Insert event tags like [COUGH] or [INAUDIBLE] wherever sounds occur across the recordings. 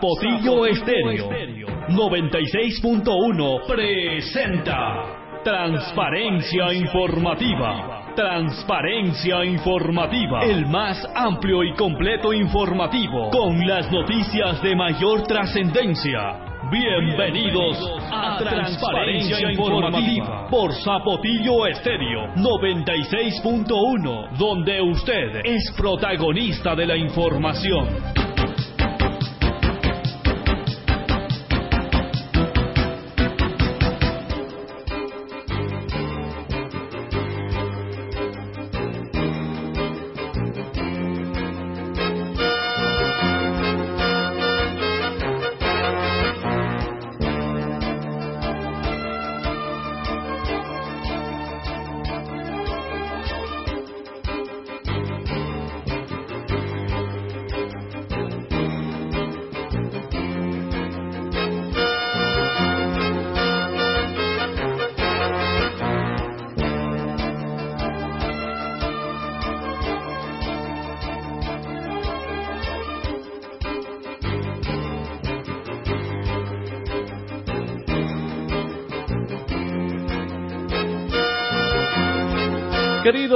Zapotillo Estéreo 96.1 presenta Transparencia Informativa. Transparencia Informativa. El más amplio y completo informativo con las noticias de mayor trascendencia. Bienvenidos a Transparencia Informativa por Zapotillo Estéreo 96.1, donde usted es protagonista de la información.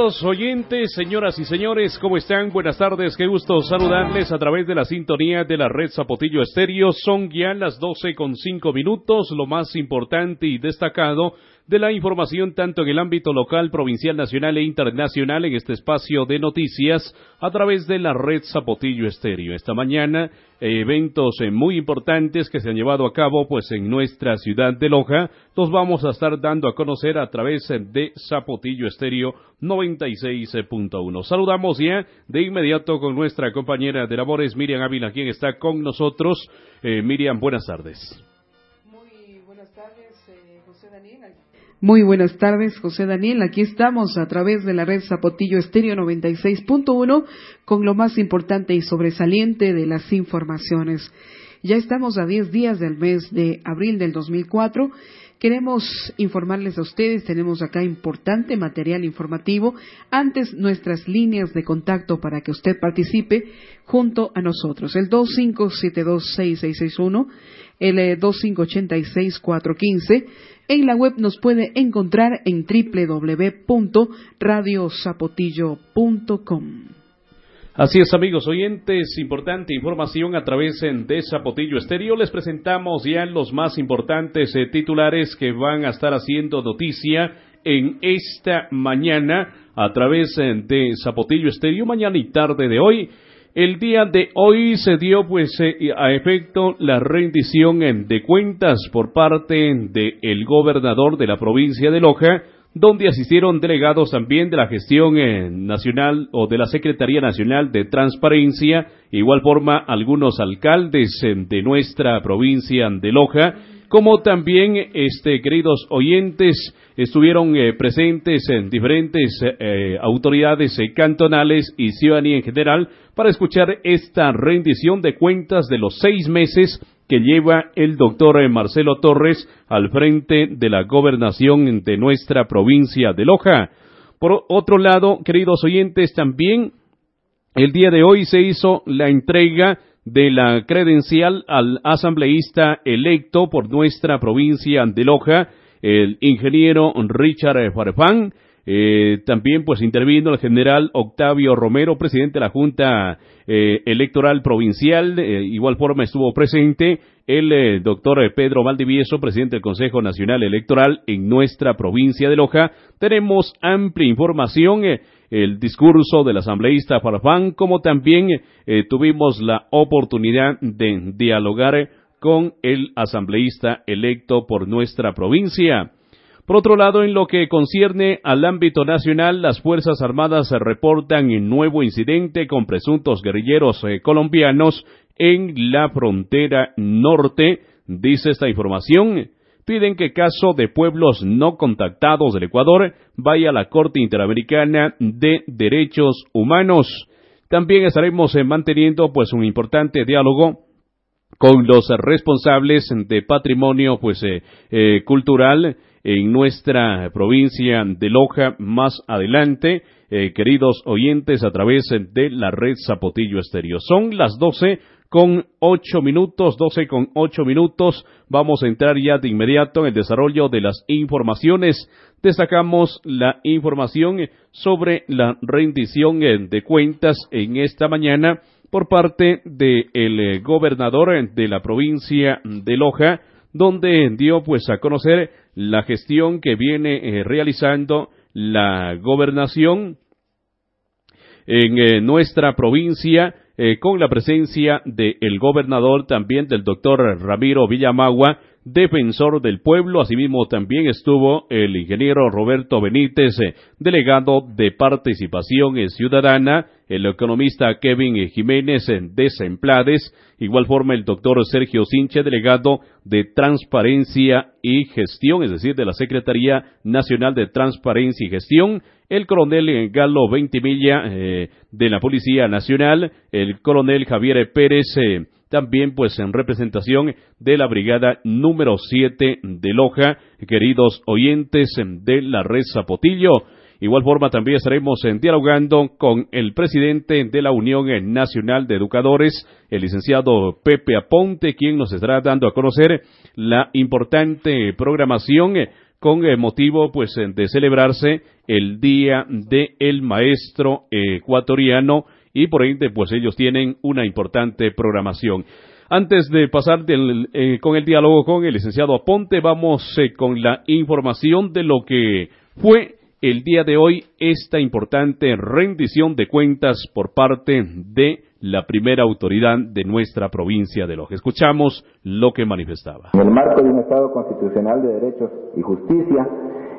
Oyentes, señoras y señores, ¿cómo están? Buenas tardes, qué gusto saludarles a través de la sintonía de la red Zapotillo Estéreo. Son ya las doce con cinco minutos, lo más importante y destacado de la información tanto en el ámbito local, provincial, nacional e internacional en este espacio de noticias a través de la red Zapotillo Estéreo. Esta mañana, eventos eh, muy importantes que se han llevado a cabo pues en nuestra ciudad de Loja, los vamos a estar dando a conocer a través de Zapotillo Estéreo 96.1. Saludamos ya de inmediato con nuestra compañera de labores Miriam Ávila, quien está con nosotros. Eh, Miriam, buenas tardes. Muy buenas tardes, José Daniel. Aquí estamos a través de la red Zapotillo Estéreo 96.1 con lo más importante y sobresaliente de las informaciones. Ya estamos a 10 días del mes de abril del 2004. Queremos informarles a ustedes, tenemos acá importante material informativo. Antes, nuestras líneas de contacto para que usted participe junto a nosotros. El 25726661, el 2586-415. Eh, en la web nos puede encontrar en www.radiozapotillo.com. Así es, amigos oyentes, importante información a través de Zapotillo Estéreo. Les presentamos ya los más importantes eh, titulares que van a estar haciendo noticia en esta mañana a través de Zapotillo Estéreo, mañana y tarde de hoy. El día de hoy se dio pues eh, a efecto la rendición de cuentas por parte del gobernador de la provincia de Loja, donde asistieron delegados también de la gestión eh, nacional o de la Secretaría Nacional de Transparencia, igual forma algunos alcaldes eh, de nuestra provincia de Loja, como también, este, queridos oyentes, estuvieron eh, presentes en diferentes eh, autoridades eh, cantonales y ciudadanía en general para escuchar esta rendición de cuentas de los seis meses que lleva el doctor Marcelo Torres al frente de la gobernación de nuestra provincia de Loja. Por otro lado, queridos oyentes, también el día de hoy se hizo la entrega de la credencial al asambleísta electo por nuestra provincia de Loja, el ingeniero Richard Farfán. Eh, también pues intervino el general Octavio Romero, presidente de la Junta eh, Electoral Provincial. Eh, igual forma estuvo presente el doctor Pedro Valdivieso, presidente del Consejo Nacional Electoral en nuestra provincia de Loja. Tenemos amplia información el discurso del asambleísta Farfán, como también eh, tuvimos la oportunidad de dialogar con el asambleísta electo por nuestra provincia. Por otro lado, en lo que concierne al ámbito nacional, las Fuerzas Armadas reportan un nuevo incidente con presuntos guerrilleros eh, colombianos en la frontera norte, dice esta información piden que caso de pueblos no contactados del Ecuador vaya a la Corte Interamericana de Derechos Humanos. También estaremos eh, manteniendo pues un importante diálogo con los responsables de patrimonio pues eh, eh, cultural en nuestra provincia de Loja más adelante, queridos oyentes, a través de la red Zapotillo Estéreo. Son las doce con ocho minutos, doce con ocho minutos. Vamos a entrar ya de inmediato en el desarrollo de las informaciones. Destacamos la información sobre la rendición de cuentas en esta mañana por parte del eh, gobernador de la provincia de Loja, donde dio pues a conocer la gestión que viene eh, realizando la gobernación en eh, nuestra provincia con la presencia del gobernador también del doctor Ramiro Villamagua defensor del pueblo. Asimismo, también estuvo el ingeniero Roberto Benítez, eh, delegado de participación ciudadana, el economista Kevin Jiménez eh, de Semplades, igual forma el doctor Sergio Sinche, delegado de Transparencia y Gestión, es decir, de la Secretaría Nacional de Transparencia y Gestión, el coronel Galo Ventimilla eh, de la Policía Nacional, el coronel Javier Pérez también pues en representación de la brigada número 7 de Loja, queridos oyentes de la red Zapotillo. Igual forma también estaremos dialogando con el presidente de la Unión Nacional de Educadores, el licenciado Pepe Aponte, quien nos estará dando a conocer la importante programación con motivo pues de celebrarse el Día del Maestro Ecuatoriano y por ende pues ellos tienen una importante programación. Antes de pasar eh, con el diálogo con el licenciado Aponte, vamos eh, con la información de lo que fue el día de hoy esta importante rendición de cuentas por parte de la primera autoridad de nuestra provincia de Loja. Escuchamos lo que manifestaba. En el marco de un Estado constitucional de derechos y justicia,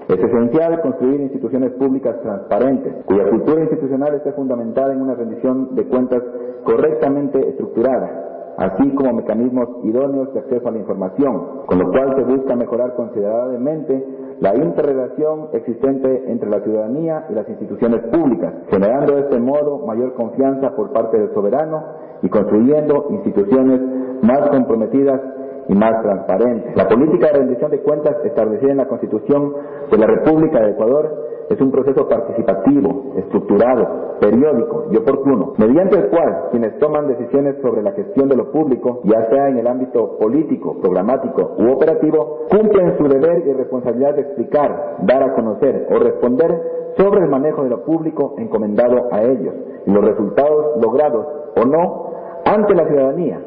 es esencial construir instituciones públicas transparentes, cuya cultura institucional esté fundamentada en una rendición de cuentas correctamente estructurada, así como mecanismos idóneos de acceso a la información, con lo cual se busca mejorar considerablemente la interrelación existente entre la ciudadanía y las instituciones públicas, generando de este modo mayor confianza por parte del soberano y construyendo instituciones más comprometidas y más transparente. La política de rendición de cuentas establecida en la Constitución de la República de Ecuador es un proceso participativo, estructurado, periódico y oportuno, mediante el cual quienes toman decisiones sobre la gestión de lo público, ya sea en el ámbito político, programático u operativo, cumplen su deber y responsabilidad de explicar, dar a conocer o responder sobre el manejo de lo público encomendado a ellos y los resultados logrados o no ante la ciudadanía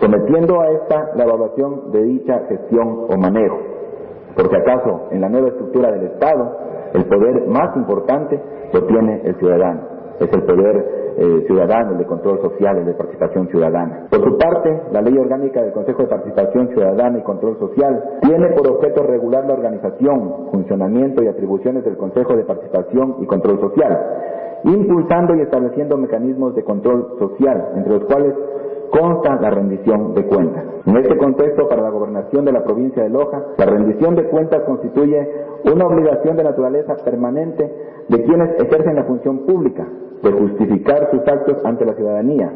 sometiendo a esta la evaluación de dicha gestión o manejo. Porque acaso en la nueva estructura del Estado, el poder más importante lo tiene el ciudadano. Es el poder eh, ciudadano, el de control social, el de participación ciudadana. Por su parte, la Ley Orgánica del Consejo de Participación Ciudadana y Control Social tiene por objeto regular la organización, funcionamiento y atribuciones del Consejo de Participación y Control Social, impulsando y estableciendo mecanismos de control social, entre los cuales consta la rendición de cuentas. En este contexto, para la gobernación de la provincia de Loja, la rendición de cuentas constituye una obligación de naturaleza permanente de quienes ejercen la función pública, de justificar sus actos ante la ciudadanía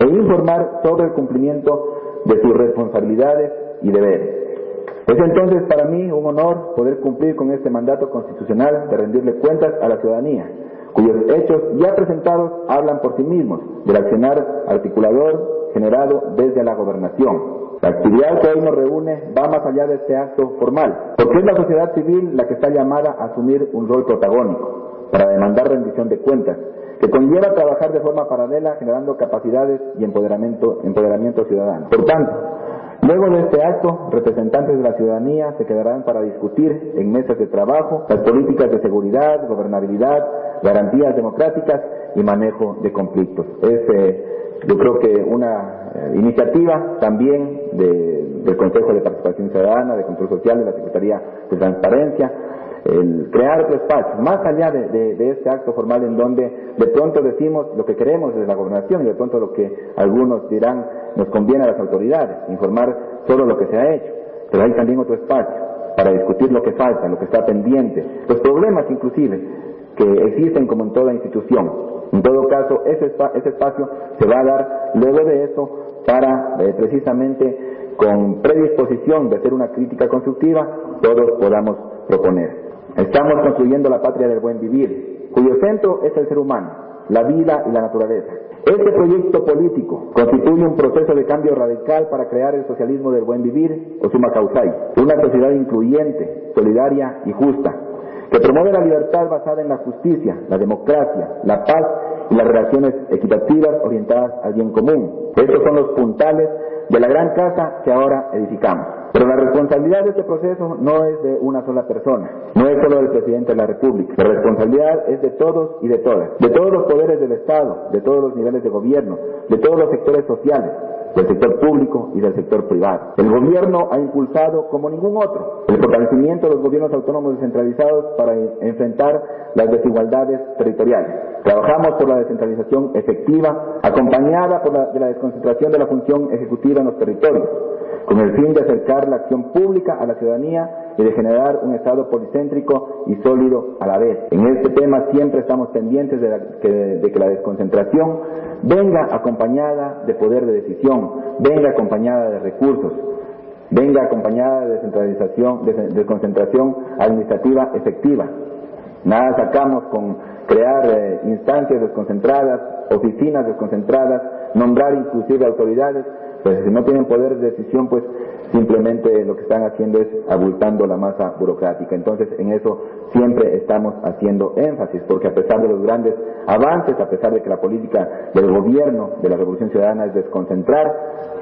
e informar sobre el cumplimiento de sus responsabilidades y deberes. Es entonces para mí un honor poder cumplir con este mandato constitucional de rendirle cuentas a la ciudadanía, cuyos hechos ya presentados hablan por sí mismos del accionar articulador generado desde la gobernación. La actividad que hoy nos reúne va más allá de este acto formal, porque es la sociedad civil la que está llamada a asumir un rol protagónico para demandar rendición de cuentas, que conlleva trabajar de forma paralela generando capacidades y empoderamiento, empoderamiento ciudadano. Por tanto, Luego de este acto, representantes de la ciudadanía se quedarán para discutir en mesas de trabajo las políticas de seguridad, gobernabilidad, garantías democráticas y manejo de conflictos. Es eh, yo creo que una eh, iniciativa también del Consejo de Participación Ciudadana, de Control Social, de la Secretaría de Transparencia, el crear otro espacio, más allá de, este acto formal en donde de pronto decimos lo que queremos desde la gobernación y de pronto lo que algunos dirán nos conviene a las autoridades, informar todo lo que se ha hecho, pero hay también otro espacio para discutir lo que falta, lo que está pendiente, los problemas inclusive que existen como en toda institución. En todo caso, ese, espacio se va a dar luego de eso para eh, precisamente con predisposición de hacer una crítica constructiva, todos podamos proponer. Estamos construyendo la patria del buen vivir, cuyo centro es el ser humano, la vida y la naturaleza. Este proyecto político constituye un proceso de cambio radical para crear el socialismo del buen vivir o suma causai, una sociedad incluyente, solidaria y justa, que promueve la libertad basada en la justicia, la democracia, la paz y las relaciones equitativas orientadas al bien común. Estos son los puntales de la gran casa que ahora edificamos. Pero la responsabilidad de este proceso no es de una sola persona, no es solo del presidente de la República. La responsabilidad es de todos y de todas, de todos los poderes del Estado, de todos los niveles de gobierno, de todos los sectores sociales, del sector público y del sector privado. El gobierno ha impulsado, como ningún otro, el fortalecimiento de los gobiernos autónomos descentralizados para enfrentar las desigualdades territoriales. Trabajamos por la descentralización efectiva, acompañada por la, de la desconcentración de la función ejecutiva en los territorios, con el fin de acercar la acción pública a la ciudadanía y de generar un Estado policéntrico y sólido a la vez. En este tema siempre estamos pendientes de, de que la desconcentración venga acompañada de poder de decisión, venga acompañada de recursos, venga acompañada de descentralización, de desconcentración administrativa efectiva. Nada sacamos con crear eh, instancias desconcentradas, oficinas desconcentradas, nombrar inclusive autoridades, pues si no tienen poder de decisión, pues simplemente lo que están haciendo es abultando la masa burocrática. Entonces, en eso siempre estamos haciendo énfasis, porque a pesar de los grandes avances, a pesar de que la política del gobierno de la Revolución Ciudadana es desconcentrar,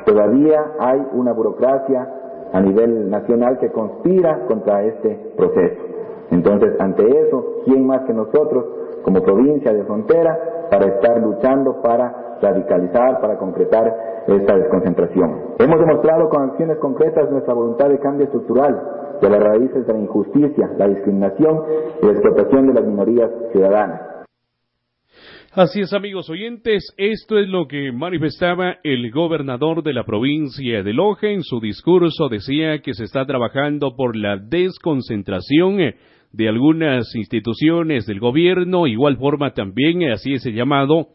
todavía hay una burocracia a nivel nacional que conspira contra este proceso. Entonces, ante eso, ¿quién más que nosotros como provincia de frontera para estar luchando para radicalizar, para concretar esta desconcentración. Hemos demostrado con acciones concretas nuestra voluntad de cambio estructural de las raíces de la injusticia, la discriminación y la explotación de las minorías ciudadanas. Así es, amigos oyentes, esto es lo que manifestaba el gobernador de la provincia de Loja en su discurso. Decía que se está trabajando por la desconcentración de algunas instituciones del gobierno, igual forma también, así es el llamado,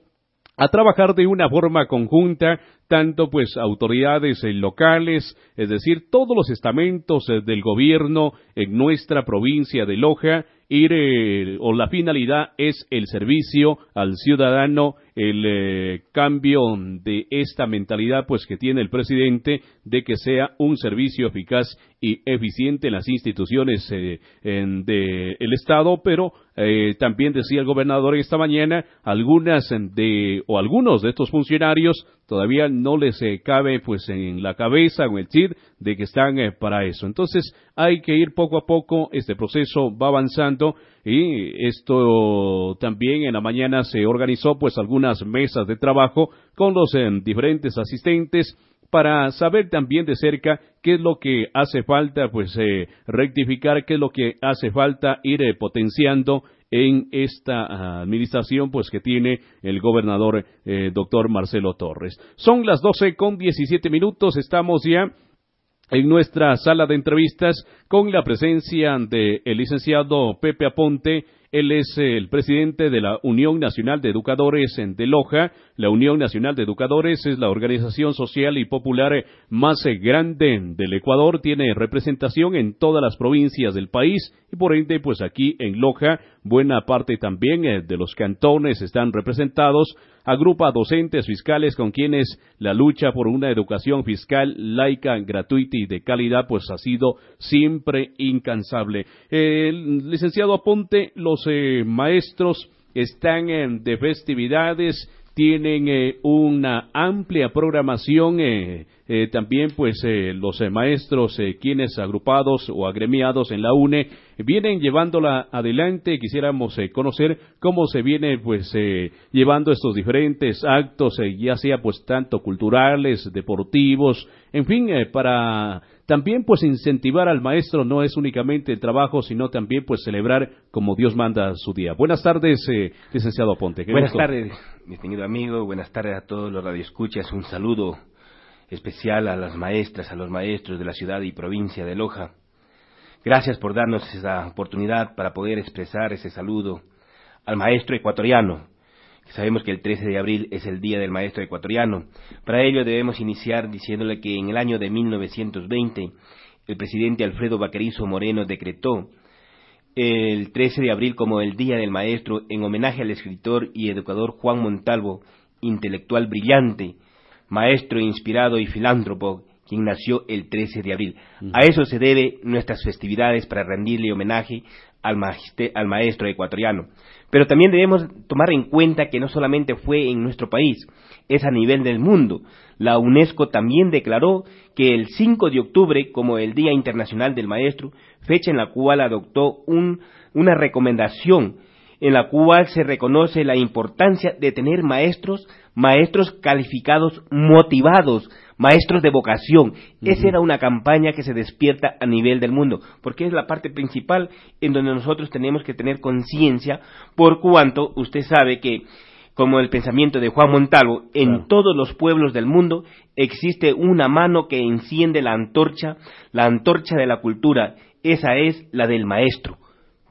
a trabajar de una forma conjunta, tanto pues autoridades eh, locales, es decir, todos los estamentos eh, del gobierno en nuestra provincia de Loja, ir, eh, o la finalidad es el servicio al ciudadano el eh, cambio de esta mentalidad pues que tiene el presidente de que sea un servicio eficaz y eficiente en las instituciones eh, del Estado, pero eh, también decía el gobernador esta mañana, algunas de o algunos de estos funcionarios todavía no les cabe pues en la cabeza o el chip de que están para eso. Entonces hay que ir poco a poco, este proceso va avanzando y esto también en la mañana se organizó pues algunas mesas de trabajo con los eh, diferentes asistentes para saber también de cerca qué es lo que hace falta pues eh, rectificar, qué es lo que hace falta ir eh, potenciando en esta administración pues que tiene el gobernador doctor Marcelo Torres. Son las doce con diecisiete minutos, estamos ya en nuestra sala de entrevistas con la presencia del licenciado Pepe Aponte. Él es el presidente de la Unión Nacional de Educadores de Loja. La Unión Nacional de Educadores es la organización social y popular más grande del Ecuador. Tiene representación en todas las provincias del país y por ende, pues aquí en Loja, buena parte también eh, de los cantones están representados agrupa docentes fiscales con quienes la lucha por una educación fiscal laica, gratuita y de calidad pues ha sido siempre incansable. El licenciado Aponte, los eh, maestros están en de festividades, tienen eh, una amplia programación, eh, eh también pues eh, los maestros, quienes agrupados o agremiados en la UNE, vienen llevándola adelante. Quisiéramos conocer cómo se viene pues llevando estos diferentes actos, ya sea pues tanto culturales, deportivos, en fin, para también pues incentivar al maestro no es únicamente el trabajo, sino también pues celebrar como Dios manda su día. Buenas tardes, eh, licenciado Ponte. Buenas tardes, distinguido amigo. Buenas tardes a todos los radioescuchas. Un saludo especial a las maestras, a los maestros de la ciudad y provincia de Loja. Gracias por darnos esa oportunidad para poder expresar ese saludo al maestro ecuatoriano, Sabemos que el 13 de abril es el Día del Maestro Ecuatoriano. Para ello debemos iniciar diciéndole que en el año de 1920 el presidente Alfredo Baquerizo Moreno decretó el 13 de abril como el Día del Maestro en homenaje al escritor y educador Juan Montalvo intelectual brillante, maestro inspirado y filántropo, quien nació el 13 de abril. A eso se debe nuestras festividades para rendirle homenaje al, al maestro ecuatoriano. Pero también debemos tomar en cuenta que no solamente fue en nuestro país, es a nivel del mundo. La UNESCO también declaró que el 5 de octubre como el Día Internacional del Maestro, fecha en la cual adoptó una recomendación en la cual se reconoce la importancia de tener maestros, maestros calificados, motivados, maestros de vocación. Esa era una campaña que se despierta a nivel del mundo, porque es la parte principal en donde nosotros tenemos que tener conciencia, por cuanto usted sabe que como el pensamiento de Juan Montalvo, en todos los pueblos del mundo existe una mano que enciende la antorcha, la antorcha de la cultura, esa es la del maestro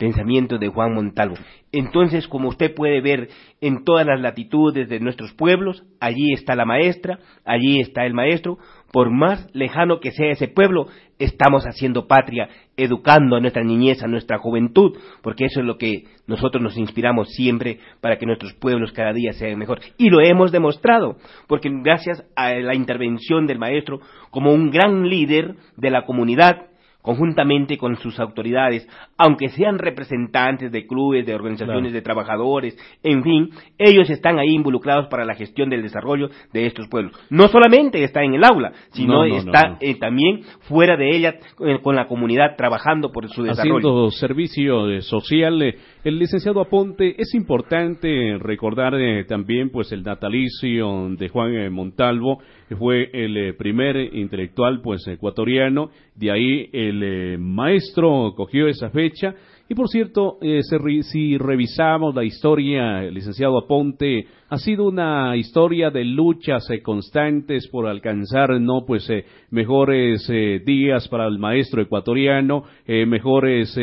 pensamiento de Juan Montalvo. Entonces, como usted puede ver en todas las latitudes de nuestros pueblos, allí está la maestra, allí está el maestro, por más lejano que sea ese pueblo, estamos haciendo patria, educando a nuestra niñez, a nuestra juventud, porque eso es lo que nosotros nos inspiramos siempre para que nuestros pueblos cada día sean mejor. Y lo hemos demostrado, porque gracias a la intervención del maestro como un gran líder de la comunidad, conjuntamente con sus autoridades, aunque sean representantes de clubes, de organizaciones de trabajadores, en fin, ellos están ahí involucrados para la gestión del desarrollo de estos pueblos. No solamente está en el aula, sino está eh, también fuera de ella eh, con la comunidad trabajando por su desarrollo. Haciendo servicio social, el licenciado Aponte, es importante recordar también pues el natalicio de Juan Montalvo, que fue el primer intelectual pues ecuatoriano, de ahí el eh, maestro cogió esa fecha. Y por cierto, eh, si revisamos la historia, licenciado Aponte, ha sido una historia de luchas eh, constantes por alcanzar, no, pues, mejores días para el maestro ecuatoriano, mejores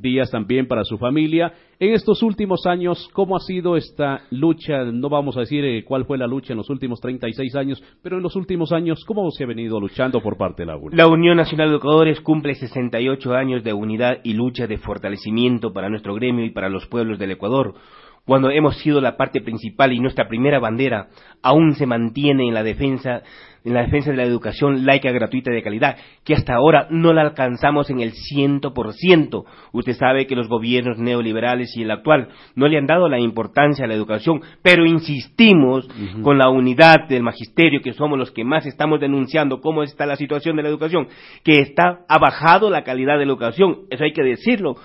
días también para su familia en estos últimos años, ¿cómo ha sido esta lucha? No vamos a decir eh, cuál fue la lucha en los últimos 36 años, pero en los últimos años, ¿cómo se ha venido luchando por parte de la UNI? La Unión Nacional de Educadores cumple 68 años de unidad y lucha de fortalecimiento para nuestro gremio y para los pueblos del Ecuador cuando hemos sido la parte principal y nuestra primera bandera aún se mantiene en la defensa en la defensa de la educación laica, gratuita y de calidad, que hasta ahora no la alcanzamos en el ciento por ciento. Usted sabe que los gobiernos neoliberales y el actual no le han dado la importancia a la educación, pero insistimos con la unidad del magisterio, que somos los que más estamos denunciando cómo está la situación de la educación, que está ha bajado la calidad de la educación, eso hay que decirlo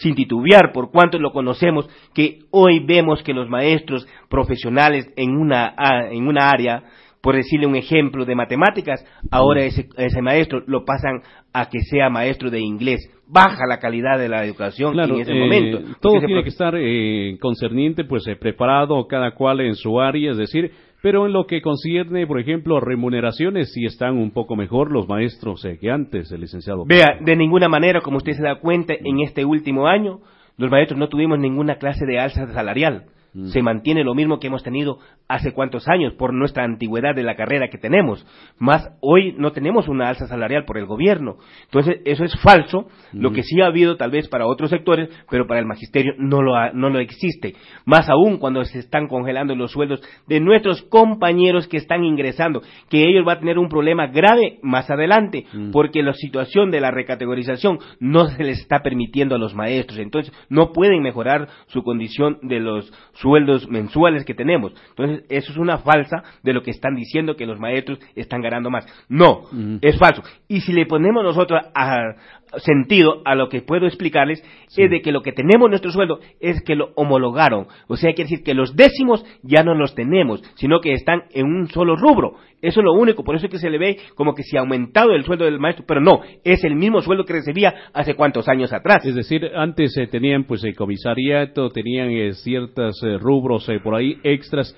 sin titubear, por cuanto lo conocemos, que hoy vemos que los maestros profesionales en una, en una área, por decirle un ejemplo de matemáticas, ahora ese, ese maestro lo pasan a que sea maestro de inglés. Baja la calidad de la educación en ese eh, momento. Todo tiene que estar eh, concerniente, pues eh, preparado cada cual en su área, es decir, pero en lo que concierne, por ejemplo, remuneraciones, sí están un poco mejor los maestros eh, que antes, el licenciado. Vea, de ninguna manera, como usted se da cuenta, en este último año, los maestros no tuvimos ninguna clase de alza salarial. Mm. Se mantiene lo mismo que hemos tenido hace cuántos años por nuestra antigüedad de la carrera que tenemos. Más hoy no tenemos una alza salarial por el gobierno. Entonces, eso es falso. Lo mm. que sí ha habido tal vez para otros sectores, pero para el magisterio no lo, no lo existe. Más aún cuando se están congelando los sueldos de nuestros compañeros que están ingresando, que ellos van a tener un problema grave más adelante, mm. porque la situación de la recategorización no se les está permitiendo a los maestros. Entonces, no pueden mejorar su condición de los sueldos mensuales que tenemos. Entonces, eso es una falsa de lo que están diciendo que los maestros están ganando más. No, es falso. Y si le ponemos nosotros a, sentido a lo que puedo explicarles es de que lo que tenemos nuestro sueldo es que lo homologaron. O sea, quiere decir que los décimos ya no los tenemos, sino que están en un solo rubro. Eso es lo único, por eso es que se le ve como que se ha aumentado el sueldo del maestro, pero no, es el mismo sueldo que recibía hace cuántos años atrás. Es decir, antes eh, tenían pues el comisariato, tenían eh, ciertos eh, rubros por ahí extras,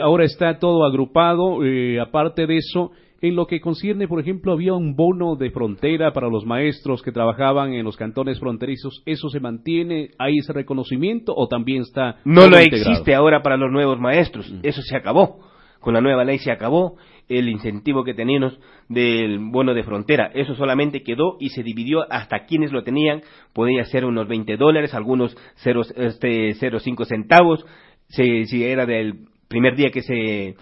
ahora está todo agrupado, aparte de eso, en lo que concierne, por ejemplo, había un bono de frontera para los maestros que trabajaban en los cantones fronterizos. ¿Eso se mantiene? ¿Hay ese reconocimiento o también está.? No lo existe ahora para los nuevos maestros. Mm. Eso se acabó. Con la nueva ley se acabó el incentivo que teníamos del bono de frontera. Eso solamente quedó y se dividió hasta quienes lo tenían. Podía ser unos 20 dólares, algunos 0,5 este, centavos. Si, si era del primer día que se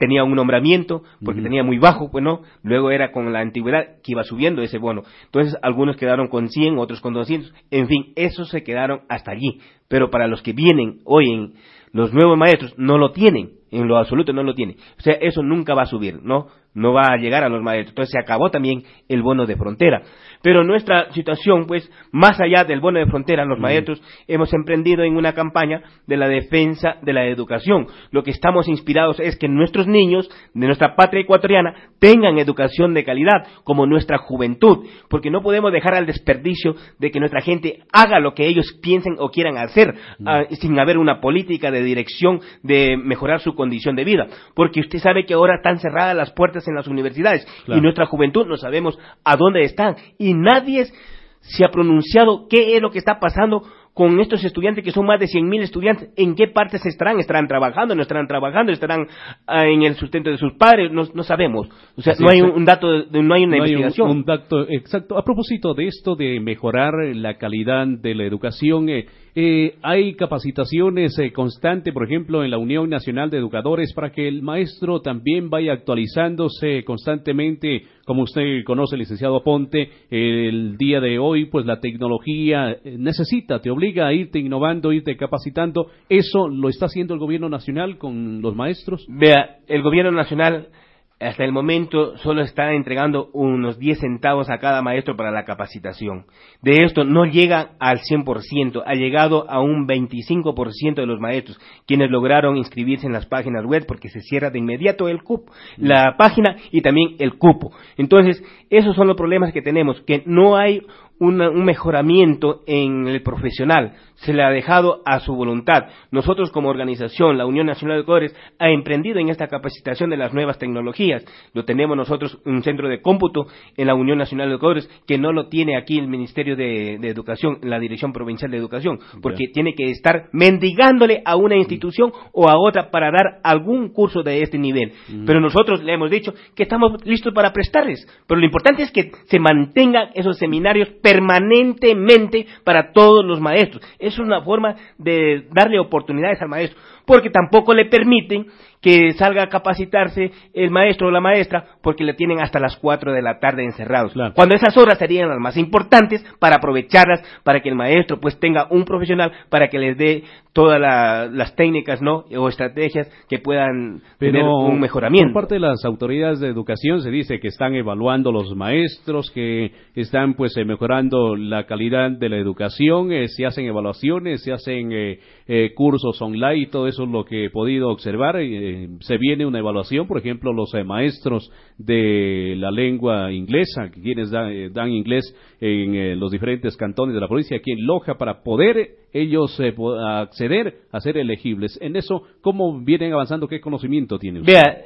tenía un nombramiento porque tenía muy bajo, pues no, luego era con la antigüedad que iba subiendo ese bono. Entonces algunos quedaron con 100, otros con 200, en fin, esos se quedaron hasta allí. Pero para los que vienen hoy en los nuevos maestros no lo tienen, en lo absoluto no lo tienen. O sea, eso nunca va a subir, ¿no? No va a llegar a los maestros. Entonces se acabó también el bono de frontera. Pero nuestra situación, pues, más allá del bono de frontera, los maestros hemos emprendido en una campaña de la defensa de la educación. Lo que estamos inspirados es que nuestros niños de nuestra patria ecuatoriana tengan educación de calidad, como nuestra juventud, porque no podemos dejar al desperdicio de que nuestra gente haga lo que ellos piensen o quieran hacer, ah, sin haber una política de dirección de mejorar su condición de vida. Porque usted sabe que ahora están cerradas las puertas en las universidades y nuestra juventud no sabemos a dónde están y nadie se ha pronunciado qué es lo que está pasando con estos estudiantes que son más de 100.000 estudiantes, ¿en qué partes estarán? ¿Estarán trabajando? ¿No estarán trabajando? ¿Estarán ah, en el sustento de sus padres? No, sabemos. O sea, no hay un, dato, no hay una investigación. un, dato exacto. A propósito de esto de mejorar la calidad de la educación, eh, eh, hay capacitaciones eh, constantes, por ejemplo, en la Unión Nacional de Educadores, para que el maestro también vaya actualizándose constantemente, como usted conoce, licenciado Ponte, el día de hoy, pues la tecnología eh, necesita, te obliga a irte innovando, irte capacitando. ¿Eso lo está haciendo el gobierno nacional con los maestros? Vea, el gobierno nacional hasta el momento solo está entregando unos 10 centavos a cada maestro para la capacitación. De esto no llega al 100%, ha llegado a un 25% de los maestros, quienes lograron inscribirse en las páginas web porque se cierra de inmediato el cupo, la página y también el cupo. Entonces, esos son los problemas que tenemos, que no hay un mejoramiento en el profesional, se le ha dejado a su voluntad. Nosotros como organización, la Unión Nacional de Educadores, ha emprendido en esta capacitación de las nuevas tecnologías. Lo tenemos nosotros, un centro de cómputo en la Unión Nacional de Educadores, que no lo tiene aquí el Ministerio de, Educación, la Dirección Provincial de Educación, porque tiene que estar mendigándole a una institución o a otra para dar algún curso de este nivel. Pero nosotros le hemos dicho que estamos listos para prestarles. Pero lo importante es que se mantengan esos seminarios permanentemente para todos los maestros. Es una forma de darle oportunidades al maestro, porque tampoco le permiten que salga a capacitarse el maestro o la maestra porque le tienen hasta las 4 de la tarde encerrados. Cuando esas horas serían las más importantes para aprovecharlas, para que el maestro pues tenga un profesional para que les dé todas las técnicas no o estrategias que puedan tener un mejoramiento. Por parte de las autoridades de educación se dice que están evaluando los maestros, que están pues eh, mejorando la calidad de la educación, eh, se hacen evaluaciones, se hacen eh, cursos online, todo eso es lo que he podido observar. Eh, se viene una evaluación, por ejemplo, los eh, maestros de la lengua inglesa, quienes eh, dan, inglés en los diferentes cantones de la provincia, aquí Loja, para poder ellos acceder a ser elegibles. En eso, ¿cómo vienen avanzando? ¿Qué conocimiento tienen? Vea,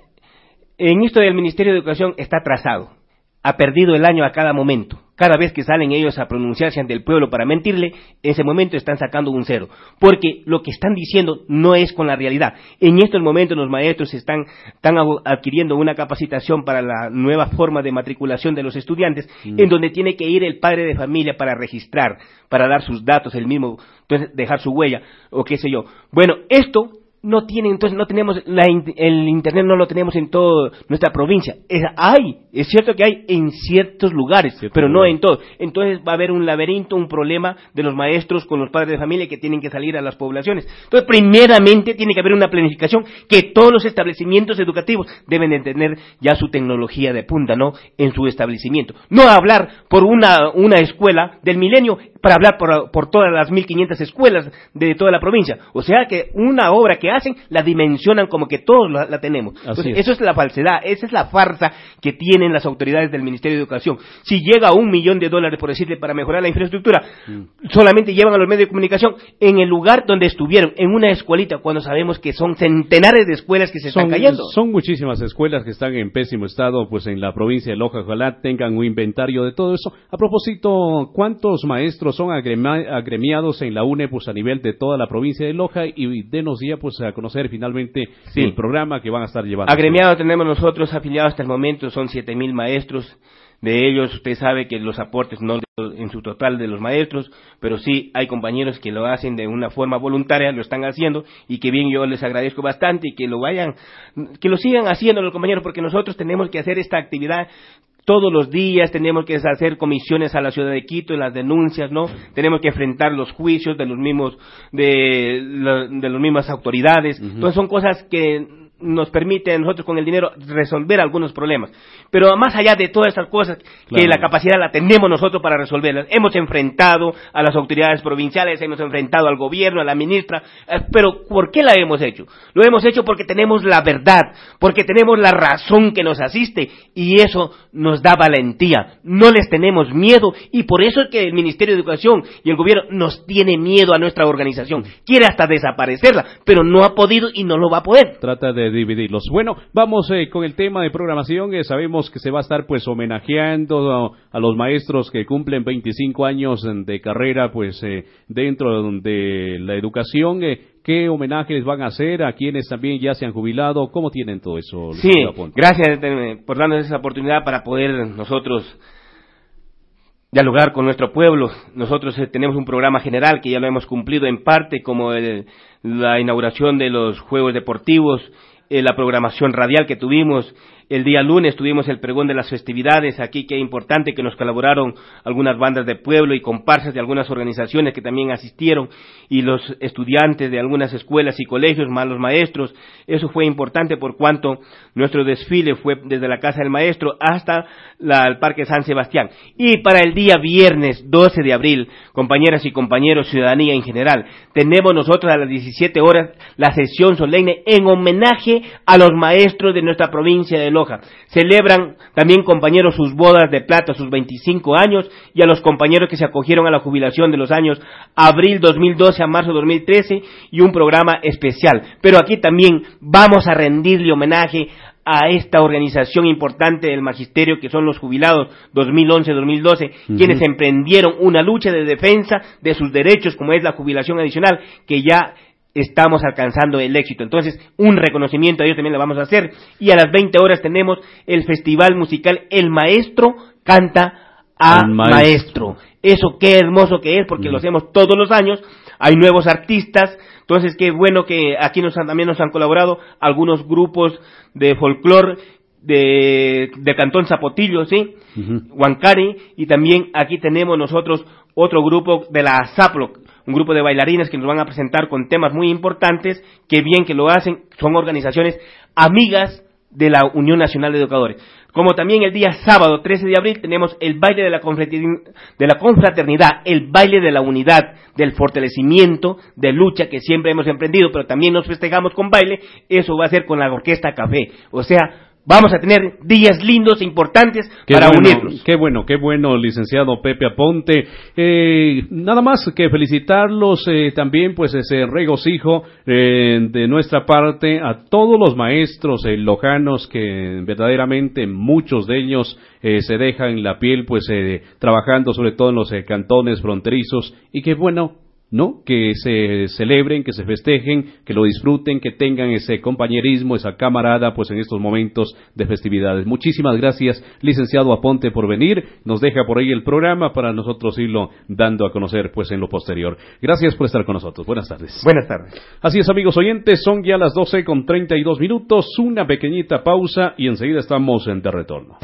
en esto del Ministerio de Educación está trazado. Ha perdido el año a cada momento. Cada vez que salen ellos a pronunciarse ante el pueblo para mentirle, en ese momento están sacando un cero. Porque lo que están diciendo no es con la realidad. En estos momentos los maestros están, adquiriendo una capacitación para la nueva forma de matriculación de los estudiantes, mm. en donde tiene que ir el padre de familia para registrar, para dar sus datos, el mismo, entonces dejar su huella, o qué sé yo. Bueno, esto no tiene, entonces no tenemos, el Internet no lo tenemos en toda nuestra provincia. Es, hay, es cierto que hay en ciertos lugares, pero no en todos. Entonces va a haber un laberinto, un problema de los maestros con los padres de familia que tienen que salir a las poblaciones. Entonces, primeramente tiene que haber una planificación que todos los establecimientos educativos deben de tener ya su tecnología de punta, ¿no? En su establecimiento. No hablar por una, una escuela del milenio para hablar por, por todas las 1.500 escuelas de toda la provincia. O sea que una obra que hacen la dimensionan como que todos la, tenemos. eso es la falsedad, esa es la farsa que tienen las autoridades del Ministerio de Educación. Si llega a un millón de dólares, por decirle, para mejorar la infraestructura, mm. solamente llevan a los medios de comunicación en el lugar donde estuvieron, en una escuelita, cuando sabemos que son centenares de escuelas que se están cayendo. Son muchísimas escuelas que están en pésimo estado, pues en la provincia de Loja, ojalá tengan un inventario de todo eso. A propósito, ¿cuántos maestros son agremiados en la UNE pues a nivel de toda la provincia de Loja y denos ya pues a conocer finalmente el programa que van a estar llevando. Agremiados tenemos nosotros afiliados hasta el momento son siete mil maestros de ellos. Usted sabe que los aportes no en su total de los maestros, pero sí hay compañeros que lo hacen de una forma voluntaria, lo están haciendo y que bien yo les agradezco bastante y que lo vayan, que lo sigan haciendo los compañeros porque nosotros tenemos que hacer esta actividad todos los días tenemos que hacer comisiones a la ciudad de Quito, las denuncias, ¿no? Tenemos que enfrentar los juicios de los mismos, de, de las mismas autoridades. Entonces son cosas que nos permite a nosotros con el dinero resolver algunos problemas. Pero más allá de todas estas cosas, que la capacidad la tenemos nosotros para resolverlas. Hemos enfrentado a las autoridades provinciales, hemos enfrentado al gobierno, a la ministra, eh, pero ¿por qué la hemos hecho? Lo hemos hecho porque tenemos la verdad, porque tenemos la razón que nos asiste y eso nos da valentía. No les tenemos miedo y por eso es que el Ministerio de Educación y el gobierno nos tiene miedo a nuestra organización. Quiere hasta desaparecerla, pero no ha podido y no lo va a poder. Trata de dividirlos. Bueno, vamos eh, con el tema de programación. Eh, sabemos que se va a estar pues homenajeando a, los maestros que cumplen 25 años de carrera pues eh, dentro de la educación. ¿Qué homenajes van a hacer a quienes también ya se han jubilado? ¿Cómo tienen todo eso? Sí, gracias por darnos esa oportunidad para poder nosotros dialogar con nuestro pueblo. Nosotros tenemos un programa general que ya lo hemos cumplido en parte, como la inauguración de los Juegos Deportivos eh, la programación radial que tuvimos. El día lunes tuvimos el pregón de las festividades aquí, que es importante que nos colaboraron algunas bandas de pueblo y comparsas de algunas organizaciones que también asistieron y los estudiantes de algunas escuelas y colegios, más los maestros. Eso fue importante por cuanto nuestro desfile fue desde la Casa del Maestro hasta el Parque San Sebastián. Y para el día viernes 12 de abril, compañeras y compañeros, ciudadanía en general, tenemos nosotros a las 17 horas la sesión solemne en homenaje a los maestros de nuestra provincia de Loja. Celebran también compañeros sus bodas de plata, sus 25 años, y a los compañeros que se acogieron a la jubilación de los años abril 2012 a marzo 2013 y un programa especial. Pero aquí también vamos a rendirle homenaje a esta organización importante del magisterio que son los jubilados 2011-2012, quienes emprendieron una lucha de defensa de sus derechos como es la jubilación adicional, que ya estamos alcanzando el éxito. Entonces, un reconocimiento a ellos también lo vamos a hacer. Y a las 20 horas tenemos el festival musical El Maestro Canta a maestro. Eso qué hermoso que es, porque lo hacemos todos los años. Hay nuevos artistas. Entonces, qué bueno que aquí nos también nos han colaborado algunos grupos de folclore de, de Cantón Zapotillo, ¿sí? Huancari, y también aquí tenemos nosotros otro grupo de la Zaploc, un grupo de bailarines que nos van a presentar con temas muy importantes, que bien que lo hacen, son organizaciones amigas de la Unión Nacional de Educadores. Como también el día sábado 13 de abril tenemos el baile de la, de la confraternidad, el baile de la unidad, del fortalecimiento, de lucha que siempre hemos emprendido, pero también nos festejamos con baile, eso va a ser con la orquesta café. O sea, vamos a tener días lindos e importantes para unirnos. Qué bueno, qué bueno, licenciado Pepe Aponte. Eh, nada más que felicitarlos eh, también, pues ese regocijo eh, de nuestra parte a todos los maestros lojanos que verdaderamente muchos de ellos se dejan la piel, pues trabajando sobre todo en los cantones fronterizos y qué bueno ¿no? Que se celebren, que se festejen, que lo disfruten, que tengan ese compañerismo, esa camarada, pues en estos momentos de festividades. Muchísimas gracias, licenciado Aponte, por venir. Nos deja por ahí el programa para nosotros irlo dando a conocer, pues en lo posterior. Gracias por estar con nosotros. Buenas tardes. Buenas tardes. Así es, amigos oyentes, son ya las 12 con 32 minutos, una pequeñita pausa y enseguida estamos en de retorno.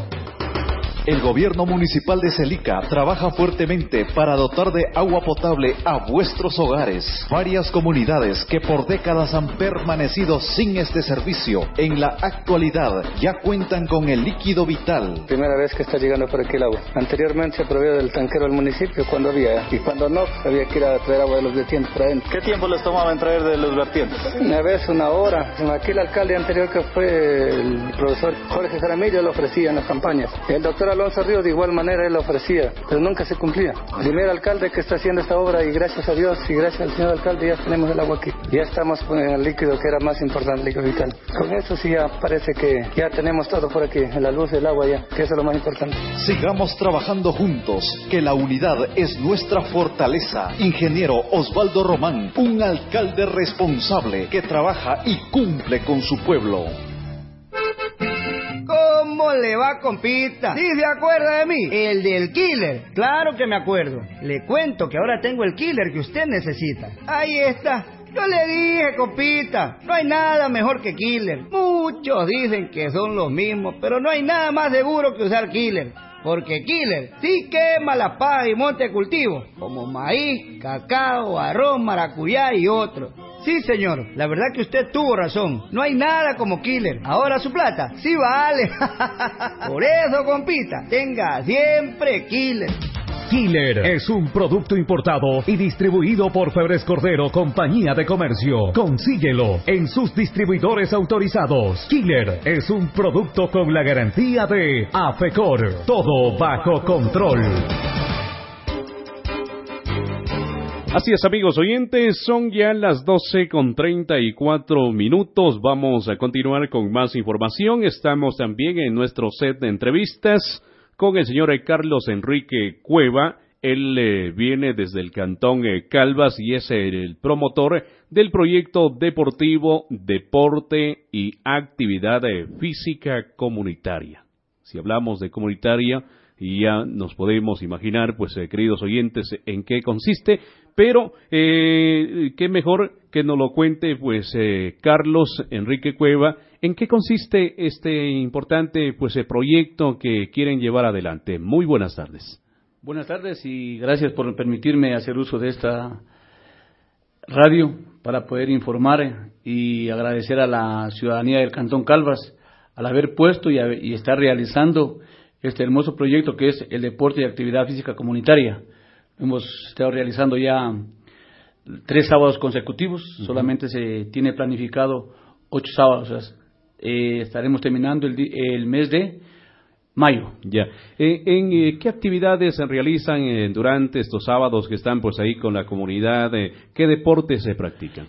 El gobierno municipal de Celica trabaja fuertemente para dotar de agua potable a vuestros hogares. Varias comunidades que por décadas han permanecido sin este servicio, en la actualidad ya cuentan con el líquido vital. Primera vez que está llegando por aquí el agua. Anteriormente se proveía del tanquero del municipio cuando había, y cuando no, había que ir a traer agua de los vertientes para adentro. ¿Qué tiempo les tomaba en traer de los vertientes? Una vez, una hora. Aquí el alcalde anterior que fue el profesor Jorge Jaramillo lo ofrecía en las campañas. El doctor Alonso Ríos de igual manera él ofrecía, pero nunca se cumplía. El primer alcalde que está haciendo esta obra y gracias a Dios y gracias al señor alcalde ya tenemos el agua aquí. Ya estamos con el líquido que era más importante, el líquido vital. Con eso sí ya parece que ya tenemos todo por aquí, la luz, el agua ya, que eso es lo más importante. Sigamos trabajando juntos, que la unidad es nuestra fortaleza. Ingeniero Osvaldo Román, un alcalde responsable que trabaja y cumple con su pueblo ¿Cómo le va, compita? ¿Sí se acuerda de mí? El del killer. Claro que me acuerdo. Le cuento que ahora tengo el killer que usted necesita. Ahí está. Yo le dije, compita, no hay nada mejor que Killer. Muchos dicen que son los mismos, pero no hay nada más seguro que usar Killer. Porque Killer sí quema la paja y monte de cultivo, como maíz, cacao, arroz, maracuyá y otros. Sí, señor, la verdad que usted tuvo razón. No hay nada como Killer. Ahora su plata sí vale. [LAUGHS] Por eso, compita, tenga siempre Killer. Killer es un producto importado y distribuido por Febres Cordero Compañía de Comercio. Consíguelo en sus distribuidores autorizados. Killer es un producto con la garantía de AFECOR. Todo bajo control. Así es, amigos oyentes, son ya las 12 con 34 minutos. Vamos a continuar con más información. Estamos también en nuestro set de entrevistas con el señor Carlos Enrique Cueva. Él eh, viene desde el cantón eh, Calvas y es el promotor del proyecto deportivo Deporte y Actividad eh, Física Comunitaria. Si hablamos de comunitaria, ya nos podemos imaginar, pues, queridos oyentes, en qué consiste, pero qué mejor que nos lo cuente, pues, Carlos Enrique Cueva, ¿En qué consiste este importante pues, eh, proyecto que quieren llevar adelante? Muy buenas tardes. Buenas tardes y gracias por permitirme hacer uso de esta radio para poder informar y agradecer a la ciudadanía del Cantón Calvas al haber puesto y, y estar realizando este hermoso proyecto que es el deporte y actividad física comunitaria. Hemos estado realizando ya tres sábados consecutivos, solamente se tiene planificado ocho sábados eh, estaremos terminando el, el, mes de mayo. Ya. Eh, ¿En eh, qué actividades se realizan durante estos sábados que están pues ahí con la comunidad? ¿Qué deportes se practican?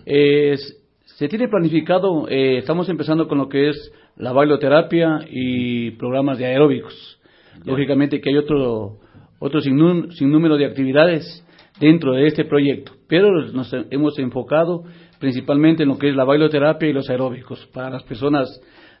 se tiene planificado, estamos empezando con lo que es la bailoterapia y programas de aeróbicos. Lógicamente que hay otro, otro sinnúmero de actividades dentro de este proyecto, pero nos hemos enfocado principalmente en lo que es la bailoterapia y los aeróbicos para las personas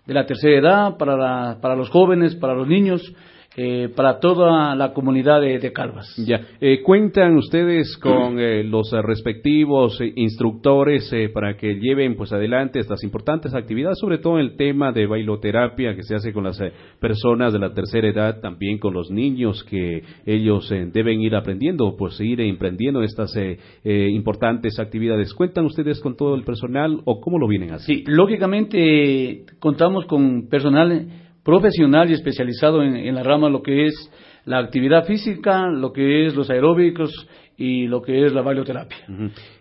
de la tercera edad, para, para los jóvenes, para los niños, eh, para toda la comunidad de, Calvas. Ya, eh, cuentan ustedes con eh, los respectivos instructores para que lleven pues adelante estas importantes actividades, sobre todo el tema de bailoterapia que se hace con las personas de la tercera edad, también con los niños que ellos deben ir aprendiendo, pues ir emprendiendo estas importantes actividades. ¿Cuentan ustedes con todo el personal o cómo lo vienen así? Sí, lógicamente contamos con personal profesional y especializado en, en la rama lo que es la actividad física, lo que es los aeróbicos y lo que es la bailoterapia.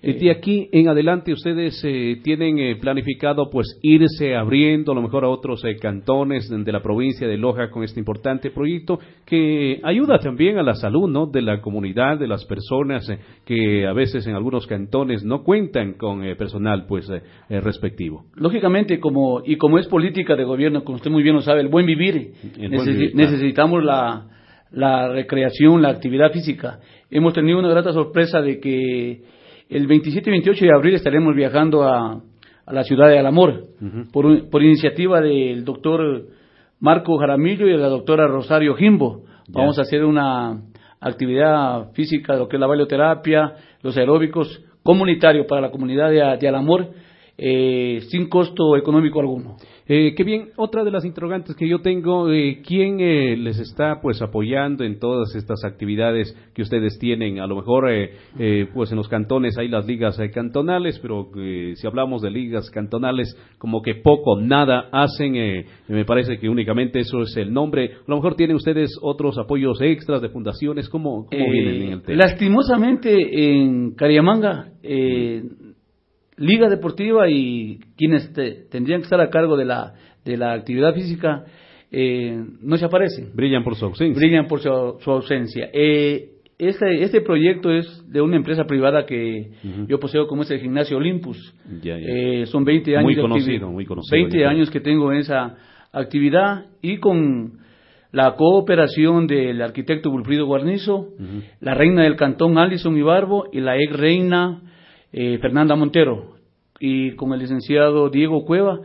y de aquí en adelante ustedes eh, tienen eh, planificado pues irse abriendo a lo mejor a otros eh, cantones de la provincia de Loja con este importante proyecto que ayuda también a la salud ¿no? de la comunidad, de las personas que a veces en algunos cantones no cuentan con personal pues respectivo. Lógicamente como y como es política de gobierno, como usted muy bien lo sabe, el buen vivir, necesitamos la la recreación, la actividad física. Hemos tenido una grata sorpresa de que el 27 y 28 de abril estaremos viajando a, la ciudad de Alamor por, por, iniciativa del doctor Marco Jaramillo y de la doctora Rosario Jimbo. Vamos a hacer una actividad física, lo que es la bailoterapia, los aeróbicos comunitarios para la comunidad de, de Alamor, eh, sin costo económico alguno. Eh, qué bien, otra de las interrogantes que yo tengo, eh, ¿quién eh, les está pues apoyando en todas estas actividades que ustedes tienen? A lo mejor eh, pues en los cantones hay las ligas cantonales, pero si hablamos de ligas cantonales, como que poco, nada hacen, me parece que únicamente eso es el nombre. A lo mejor tienen ustedes otros apoyos extras de fundaciones, ¿cómo, cómo vienen en el tema? Lastimosamente en Cariamanga liga deportiva y quienes tendrían que estar a cargo de la, de la actividad física eh, no se aparecen. Brillan por su ausencia. Brillan por su, ausencia. Eh, este, este proyecto es de una empresa privada que yo poseo como es el Gimnasio Olympus. Eh, son 20 años. Muy conocido, muy conocido. 20 años que tengo en esa actividad y con la cooperación del arquitecto Wilfrido Guarnizo, la reina del cantón Alison Ibarbo y la ex reina eh, Fernanda Montero y con el licenciado Diego Cueva,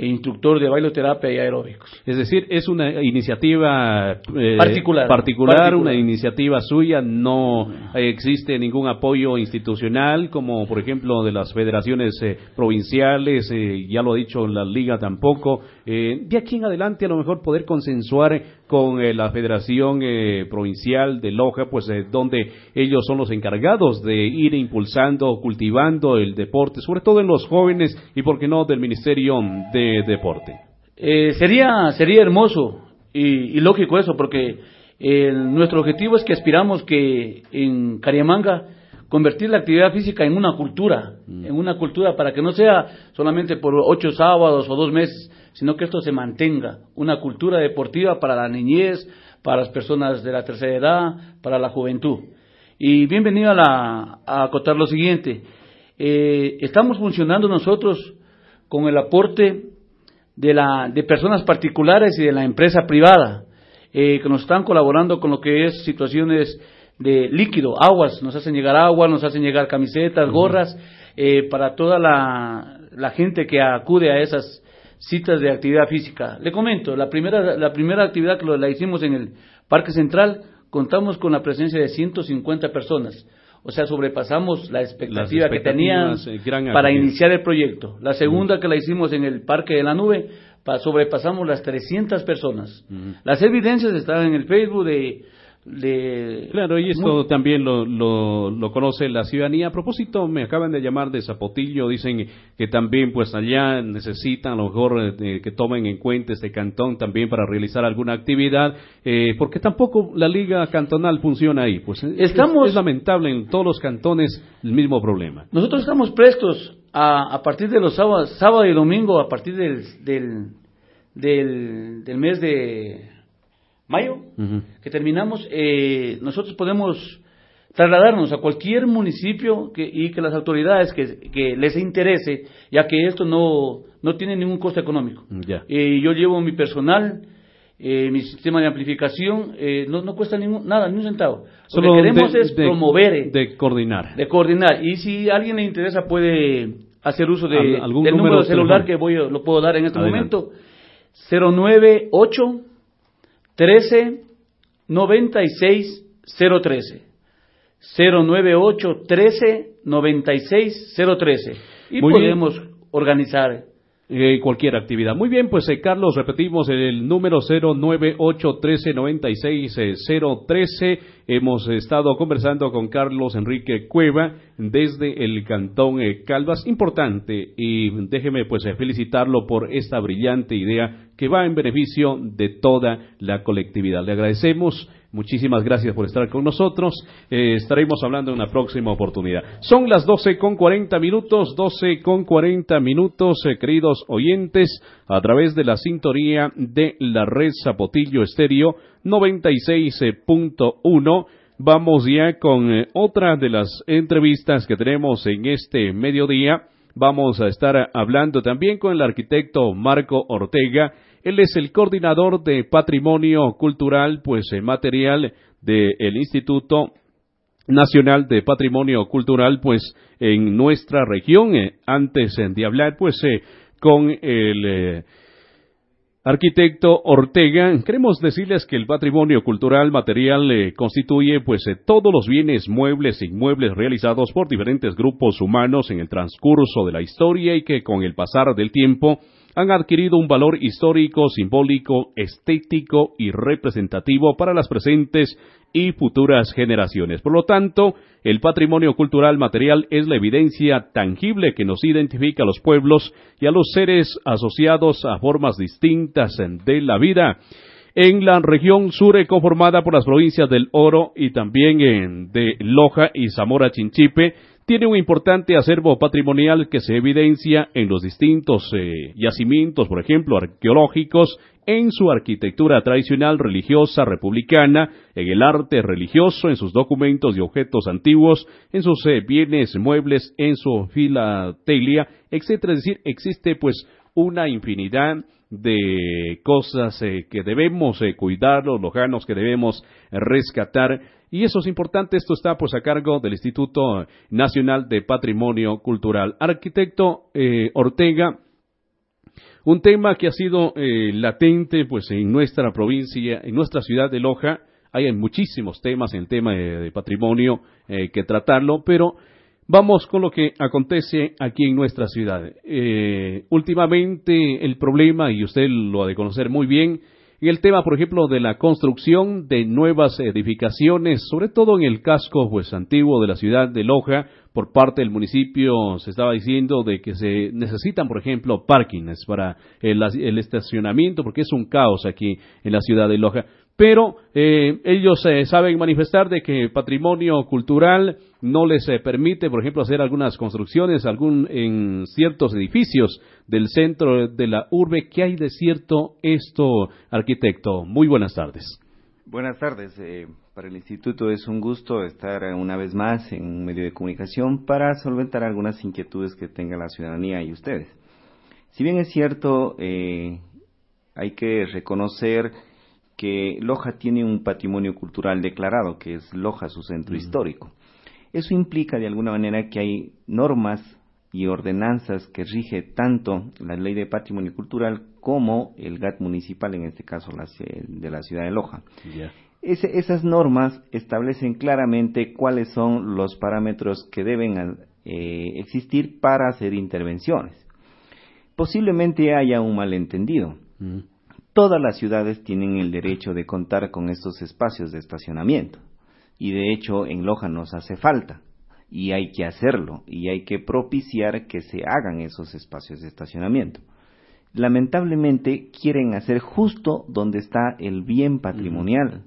e instructor de bailoterapia y aeróbicos. Es decir, es una iniciativa eh, particular, una iniciativa suya, no existe ningún apoyo institucional, como por ejemplo de las federaciones eh, provinciales, eh, ya lo ha dicho la liga tampoco. de aquí en adelante a lo mejor poder consensuar con la Federación Provincial de Loja, pues donde ellos son los encargados de ir impulsando, cultivando el deporte, sobre todo en los jóvenes y, por qué no, del Ministerio de deporte. Eh, sería, sería hermoso y, lógico eso, porque eh, nuestro objetivo es que aspiramos que en Cariamanga convertir la actividad física en una cultura, mm. en una cultura para que no sea solamente por ocho sábados o dos meses, sino que esto se mantenga, una cultura deportiva para la niñez, para las personas de la tercera edad, para la juventud. Y bienvenido a, la, a acotar lo siguiente, eh, estamos funcionando nosotros con el aporte de, la, de personas particulares y de la empresa privada eh, que nos están colaborando con lo que es situaciones de líquido, aguas, nos hacen llegar agua, nos hacen llegar camisetas, gorras, eh, para toda la, la, gente que acude a esas citas de actividad física. Le comento, la primera, la primera actividad que la hicimos en el Parque Central, contamos con la presencia de 150 personas. O sea, sobrepasamos la expectativa que tenían eh, para iniciar el proyecto. La segunda que la hicimos en el Parque de la Nube, sobrepasamos las 300 personas. Las evidencias están en el Facebook de Claro, y esto también lo, lo, conoce la ciudadanía. A propósito, me acaban de llamar de Zapotillo, dicen que también pues allá necesitan a lo mejor eh, que tomen en cuenta este cantón también para realizar alguna actividad, eh, porque tampoco la liga cantonal funciona ahí. Pues estamos, es, lamentable en todos los cantones el mismo problema. Nosotros estamos prestos a, a partir de los sábados, sábado y domingo, a partir del, del, del mes de mayo, que terminamos, eh, nosotros podemos trasladarnos a cualquier municipio que, y que las autoridades que, les interese, ya que esto no, no tiene ningún costo económico. Eh, yo llevo mi personal, eh, mi sistema de amplificación, no, no cuesta ningún, nada, ni un centavo. Lo que queremos es promover. De coordinar. De coordinar. Y si a alguien le interesa puede hacer uso de, ¿Algún del número, celular que voy, lo puedo dar en este momento. 098 13 96 013. 098 13 96 013. Y podemos organizar eh, cualquier actividad. Muy bien, pues eh, Carlos, repetimos el número 098 13 96 013. Hemos estado conversando con Carlos Enrique Cueva desde el Cantón eh, Calvas. Importante y déjeme pues felicitarlo por esta brillante idea que va en beneficio de toda la colectividad. Le agradecemos Muchísimas gracias por estar con nosotros. Eh, estaremos hablando en una próxima oportunidad. Son las 12 con 40 minutos, 12 con 40 minutos, eh, queridos oyentes, a través de la sintonía de la red Zapotillo Estéreo 96.1. Vamos ya con eh, otra de las entrevistas que tenemos en este mediodía. Vamos a estar hablando también con el arquitecto Marco Ortega él es el coordinador de patrimonio cultural, pues eh, material del Instituto Nacional de Patrimonio Cultural, pues en nuestra región. Eh, antes de hablar, pues eh, con el arquitecto Ortega, queremos decirles que el patrimonio cultural material constituye pues todos los bienes muebles e inmuebles realizados por diferentes grupos humanos en el transcurso de la historia y que con el pasar del tiempo han adquirido un valor histórico, simbólico, estético y representativo para las presentes y futuras generaciones. Por lo tanto, el patrimonio cultural material es la evidencia tangible que nos identifica a los pueblos y a los seres asociados a formas distintas de la vida. En la región sur conformada por las provincias del Oro y también en de Loja y Zamora Chinchipe, tiene un importante acervo patrimonial que se evidencia en los distintos eh, yacimientos, por ejemplo, arqueológicos, en su arquitectura tradicional religiosa republicana, en el arte religioso, en sus documentos y objetos antiguos, en sus eh, bienes muebles, en su filatelia, etcétera. Es decir, existe pues una infinidad de cosas eh, que debemos cuidar, los lojanos que debemos rescatar y eso es importante, esto está pues a cargo del Instituto Nacional de Patrimonio Cultural. Arquitecto eh, Ortega, Un tema que ha sido eh, latente pues en nuestra provincia, en nuestra ciudad de Loja. Hay muchísimos temas en el tema de, patrimonio eh, que tratarlo, pero vamos con lo que acontece aquí en nuestra ciudad. Eh, últimamente el problema, y usted lo ha de conocer muy bien, en el tema, por ejemplo, de la construcción de nuevas edificaciones, sobre todo en el casco pues antiguo de la ciudad de Loja, por parte del municipio se estaba diciendo de que se necesitan, por ejemplo, parkings para el, estacionamiento, porque es un caos aquí en la ciudad de Loja. Pero eh, ellos eh, saben manifestar de que patrimonio cultural no les eh, permite, por ejemplo, hacer algunas construcciones algún, en ciertos edificios del centro de la urbe. ¿Qué hay de cierto esto, arquitecto? Muy buenas tardes. Buenas tardes. Para el instituto es un gusto estar una vez más en un medio de comunicación para solventar algunas inquietudes que tenga la ciudadanía y ustedes. Si bien es cierto, eh, hay que reconocer que Loja tiene un patrimonio cultural declarado, que es Loja su centro histórico. Eso implica de alguna manera que hay normas y ordenanzas que rige tanto la ley de patrimonio cultural como el GAT municipal, en este caso la, de la ciudad de Loja esas normas establecen claramente cuáles son los parámetros que deben eh, existir para hacer intervenciones. Posiblemente haya un malentendido. Mm. Todas las ciudades tienen el derecho de contar con estos espacios de estacionamiento. Y de hecho en Loja nos hace falta. Y hay que hacerlo. Y hay que propiciar que se hagan esos espacios de estacionamiento. Lamentablemente quieren hacer justo donde está el bien patrimonial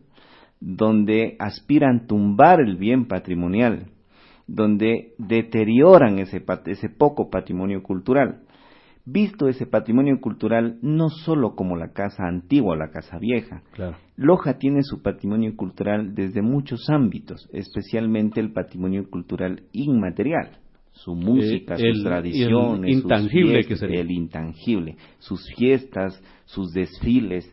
donde aspiran tumbar el bien patrimonial, donde deterioran ese, ese poco patrimonio cultural. Visto ese patrimonio cultural no solo como la casa antigua o la casa vieja. Loja tiene su patrimonio cultural desde muchos ámbitos, especialmente el patrimonio cultural inmaterial su música, sus tradiciones, intangible el intangible, sus fiestas, sus desfiles,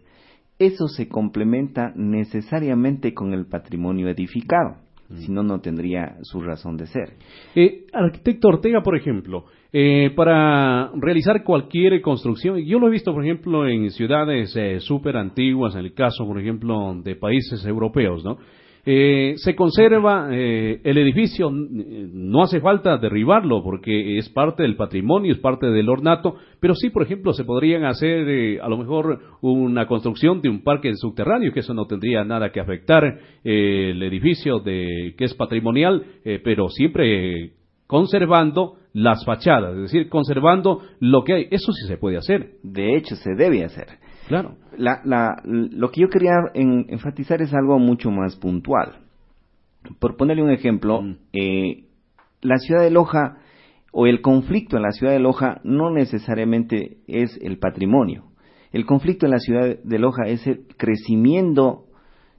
eso se complementa necesariamente con el patrimonio edificado. Si no, no tendría su razón de ser. Eh, arquitecto Ortega, por ejemplo, eh, para realizar cualquier construcción, yo lo he visto, por ejemplo, en ciudades eh, súper antiguas, en el caso, por ejemplo, de países europeos, ¿no? Eh, se conserva eh, el edificio, no hace falta derribarlo porque es parte del patrimonio, es parte del ornato, pero sí, por ejemplo, se podrían hacer eh, a lo mejor una construcción de un parque subterráneo, que eso no tendría nada que afectar el edificio de, que es patrimonial, pero siempre conservando las fachadas, es decir, conservando lo que hay. Eso sí se puede hacer. De hecho, se debe hacer. Claro. La, la, lo que yo quería enfatizar es algo mucho más puntual. Por ponerle un ejemplo, mm. eh, la ciudad de Loja o el conflicto en la ciudad de Loja no necesariamente es el patrimonio. El conflicto en la ciudad de Loja es el crecimiento,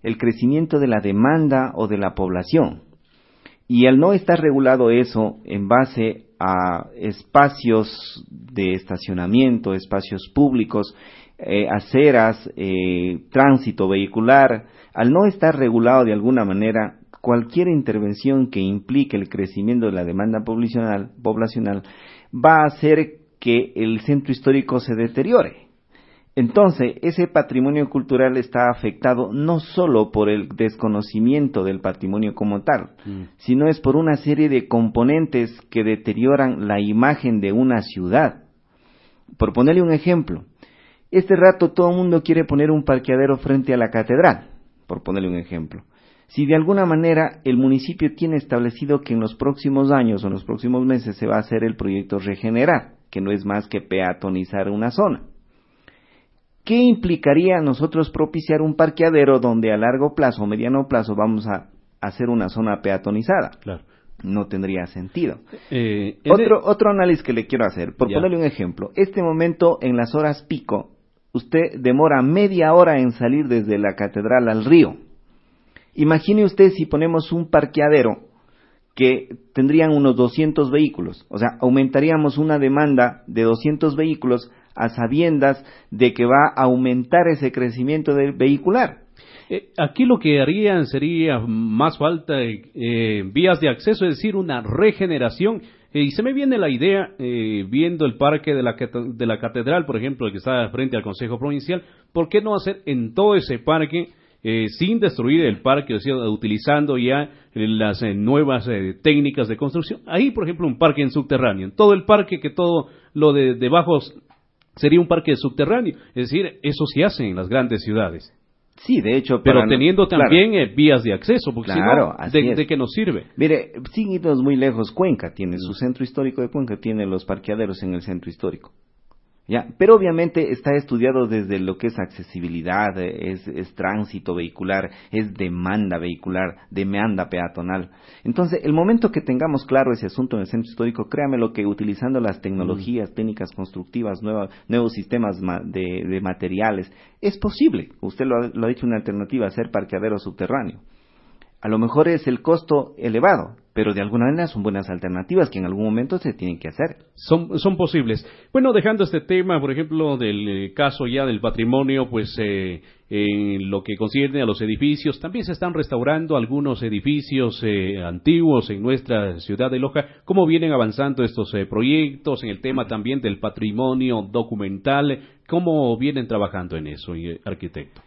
el crecimiento de la demanda o de la población. Y al no estar regulado eso en base a espacios de estacionamiento, espacios públicos, eh, aceras, eh, tránsito vehicular, al no estar regulado de alguna manera, cualquier intervención que implique el crecimiento de la demanda poblacional, poblacional va a hacer que el centro histórico se deteriore. Entonces, ese patrimonio cultural está afectado no solo por el desconocimiento del patrimonio como tal, mm. sino es por una serie de componentes que deterioran la imagen de una ciudad. Por ponerle un ejemplo, este rato todo el mundo quiere poner un parqueadero frente a la catedral, por ponerle un ejemplo. Si de alguna manera el municipio tiene establecido que en los próximos años o en los próximos meses se va a hacer el proyecto Regenerar, que no es más que peatonizar una zona. ¿Qué implicaría nosotros propiciar un parqueadero donde a largo plazo o mediano plazo vamos a hacer una zona peatonizada? Claro. No tendría sentido. Eh, otro, otro análisis que le quiero hacer, por ponerle un ejemplo, este momento en las horas pico usted demora media hora en salir desde la catedral al río. Imagine usted si ponemos un parqueadero que tendrían unos 200 vehículos, o sea, aumentaríamos una demanda de 200 vehículos a sabiendas de que va a aumentar ese crecimiento del vehicular. Eh, aquí lo que harían sería más falta eh, vías de acceso, es decir, una regeneración y se me viene la idea, viendo el parque de la, de la catedral, por ejemplo, el que está frente al Consejo Provincial, ¿por qué no hacer en todo ese parque eh, sin destruir el parque, utilizando ya las eh, nuevas eh, técnicas de construcción. Ahí, por ejemplo, un parque en subterráneo. En todo el parque, que todo lo de debajo sería un parque subterráneo. Es decir, eso se hace en las grandes ciudades. Sí, de hecho. Pero teniendo también vías de acceso, porque claro, si no, ¿de, qué nos sirve? Mire, sin irnos muy lejos, Cuenca tiene su centro histórico de Cuenca, tiene los parqueaderos en el centro histórico. Pero obviamente está estudiado desde lo que es accesibilidad, es, tránsito vehicular, es demanda vehicular, demanda peatonal. Entonces, el momento que tengamos claro ese asunto en el centro histórico, créame lo que utilizando las tecnologías, técnicas constructivas, nuevos sistemas de, materiales, es posible. Usted lo ha, lo ha dicho una alternativa, hacer parqueadero subterráneo. A lo mejor es el costo elevado, pero de alguna manera son buenas alternativas que en algún momento se tienen que hacer. Son, son posibles. Bueno, dejando este tema, por ejemplo, del eh, caso ya del patrimonio, pues eh, en lo que concierne a los edificios, también se están restaurando algunos edificios eh, antiguos en nuestra ciudad de Loja. ¿Cómo vienen avanzando estos proyectos en el tema también del patrimonio documental? ¿Cómo vienen trabajando en eso, arquitecto?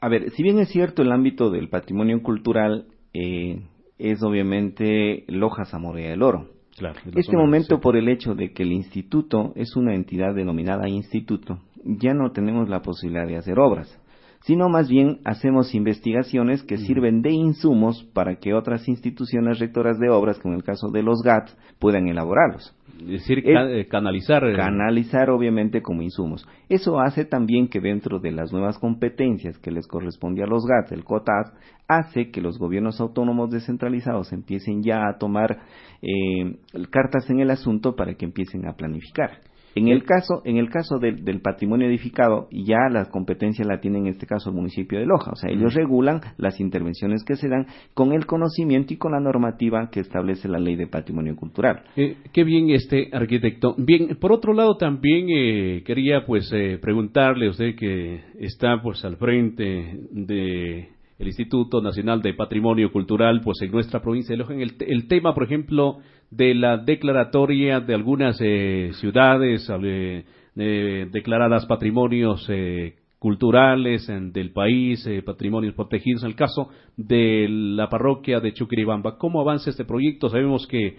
A ver, si bien es cierto el ámbito del patrimonio cultural eh, es obviamente Loja Zamorea del Oro. Claro, este momento, por el hecho de que el instituto es una entidad denominada instituto, ya no tenemos la posibilidad de hacer obras, sino más bien hacemos investigaciones que sirven de insumos para que otras instituciones rectoras de obras, como el caso de los GATS, puedan elaborarlos. Es decir, canalizar. Eh, canalizar, obviamente, como insumos. Eso hace también que dentro de las nuevas competencias que les corresponde a los GATS, el COTAS, hace que los gobiernos autónomos descentralizados empiecen ya a tomar eh, cartas en el asunto para que empiecen a planificar. En el caso, en el caso del, patrimonio edificado, ya la competencia la tiene en este caso el municipio de Loja. O sea, ellos regulan las intervenciones que se dan con el conocimiento y con la normativa que establece la ley de patrimonio cultural. Eh, qué bien este arquitecto. Bien, por otro lado también eh, quería pues eh, preguntarle a usted que está pues al frente de el Instituto Nacional de Patrimonio Cultural, pues en nuestra provincia de Loja, en el, tema, por ejemplo, de la declaratoria de algunas eh, ciudades eh, declaradas patrimonios eh, culturales del país, patrimonios protegidos, en el caso de la parroquia de Chuquiribamba. ¿Cómo avanza este proyecto? Sabemos que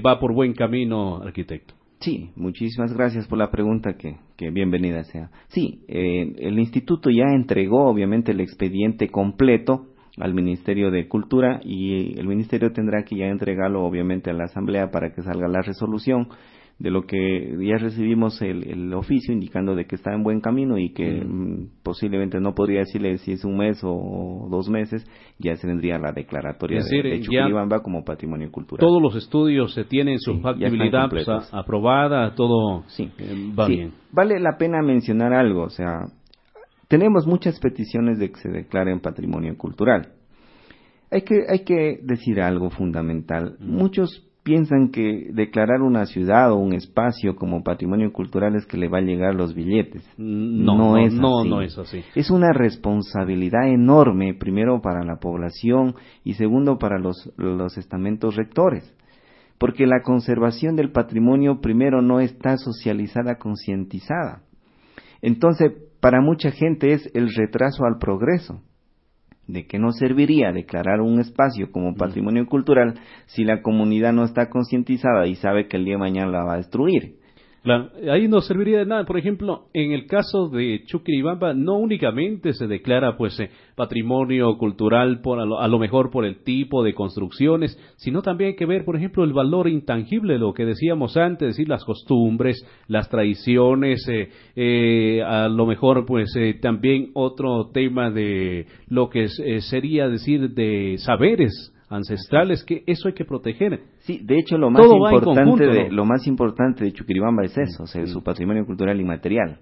va por buen camino, arquitecto. Sí, muchísimas gracias por la pregunta, que, que bienvenida sea. Sí, eh, el instituto ya entregó obviamente el expediente completo al Ministerio de Cultura y el Ministerio tendrá que ya entregarlo obviamente a la Asamblea para que salga la resolución de lo que ya recibimos el, oficio indicando de que está en buen camino y que mm, posiblemente no podría decirle si es un mes o dos meses, ya se tendría la declaratoria de, de Chuquibamba como patrimonio cultural. Todos los estudios se tienen su factibilidad pues, aprobada, todo sí. Eh, va bien. Vale la pena mencionar algo, o sea, tenemos muchas peticiones de que se declaren patrimonio cultural. Hay que, hay que decir algo fundamental. Muchos piensan que declarar una ciudad o un espacio como patrimonio cultural es que le va a llegar los billetes. Mm, no, no, es, no, así. no es así. Es una responsabilidad enorme, primero para la población y segundo para los, los estamentos rectores. Porque la conservación del patrimonio primero no está socializada, concientizada. Entonces, para mucha gente es el retraso al progreso de qué nos serviría declarar un espacio como patrimonio cultural si la comunidad no está concientizada y sabe que el día de mañana la va a destruir ahí no serviría de nada. Por ejemplo, en el caso de Chuquiribamba, no únicamente se declara pues eh, patrimonio cultural por a lo, mejor por el tipo de construcciones, sino también hay que ver, por ejemplo, el valor intangible, lo que decíamos antes, decir las costumbres, las tradiciones, eh, eh, a lo mejor pues también otro tema de lo que sería decir de saberes ancestrales, que eso hay que proteger. Sí, de hecho lo más importante de lo más importante de Chuquiribamba es eso, o sea, su patrimonio cultural y material.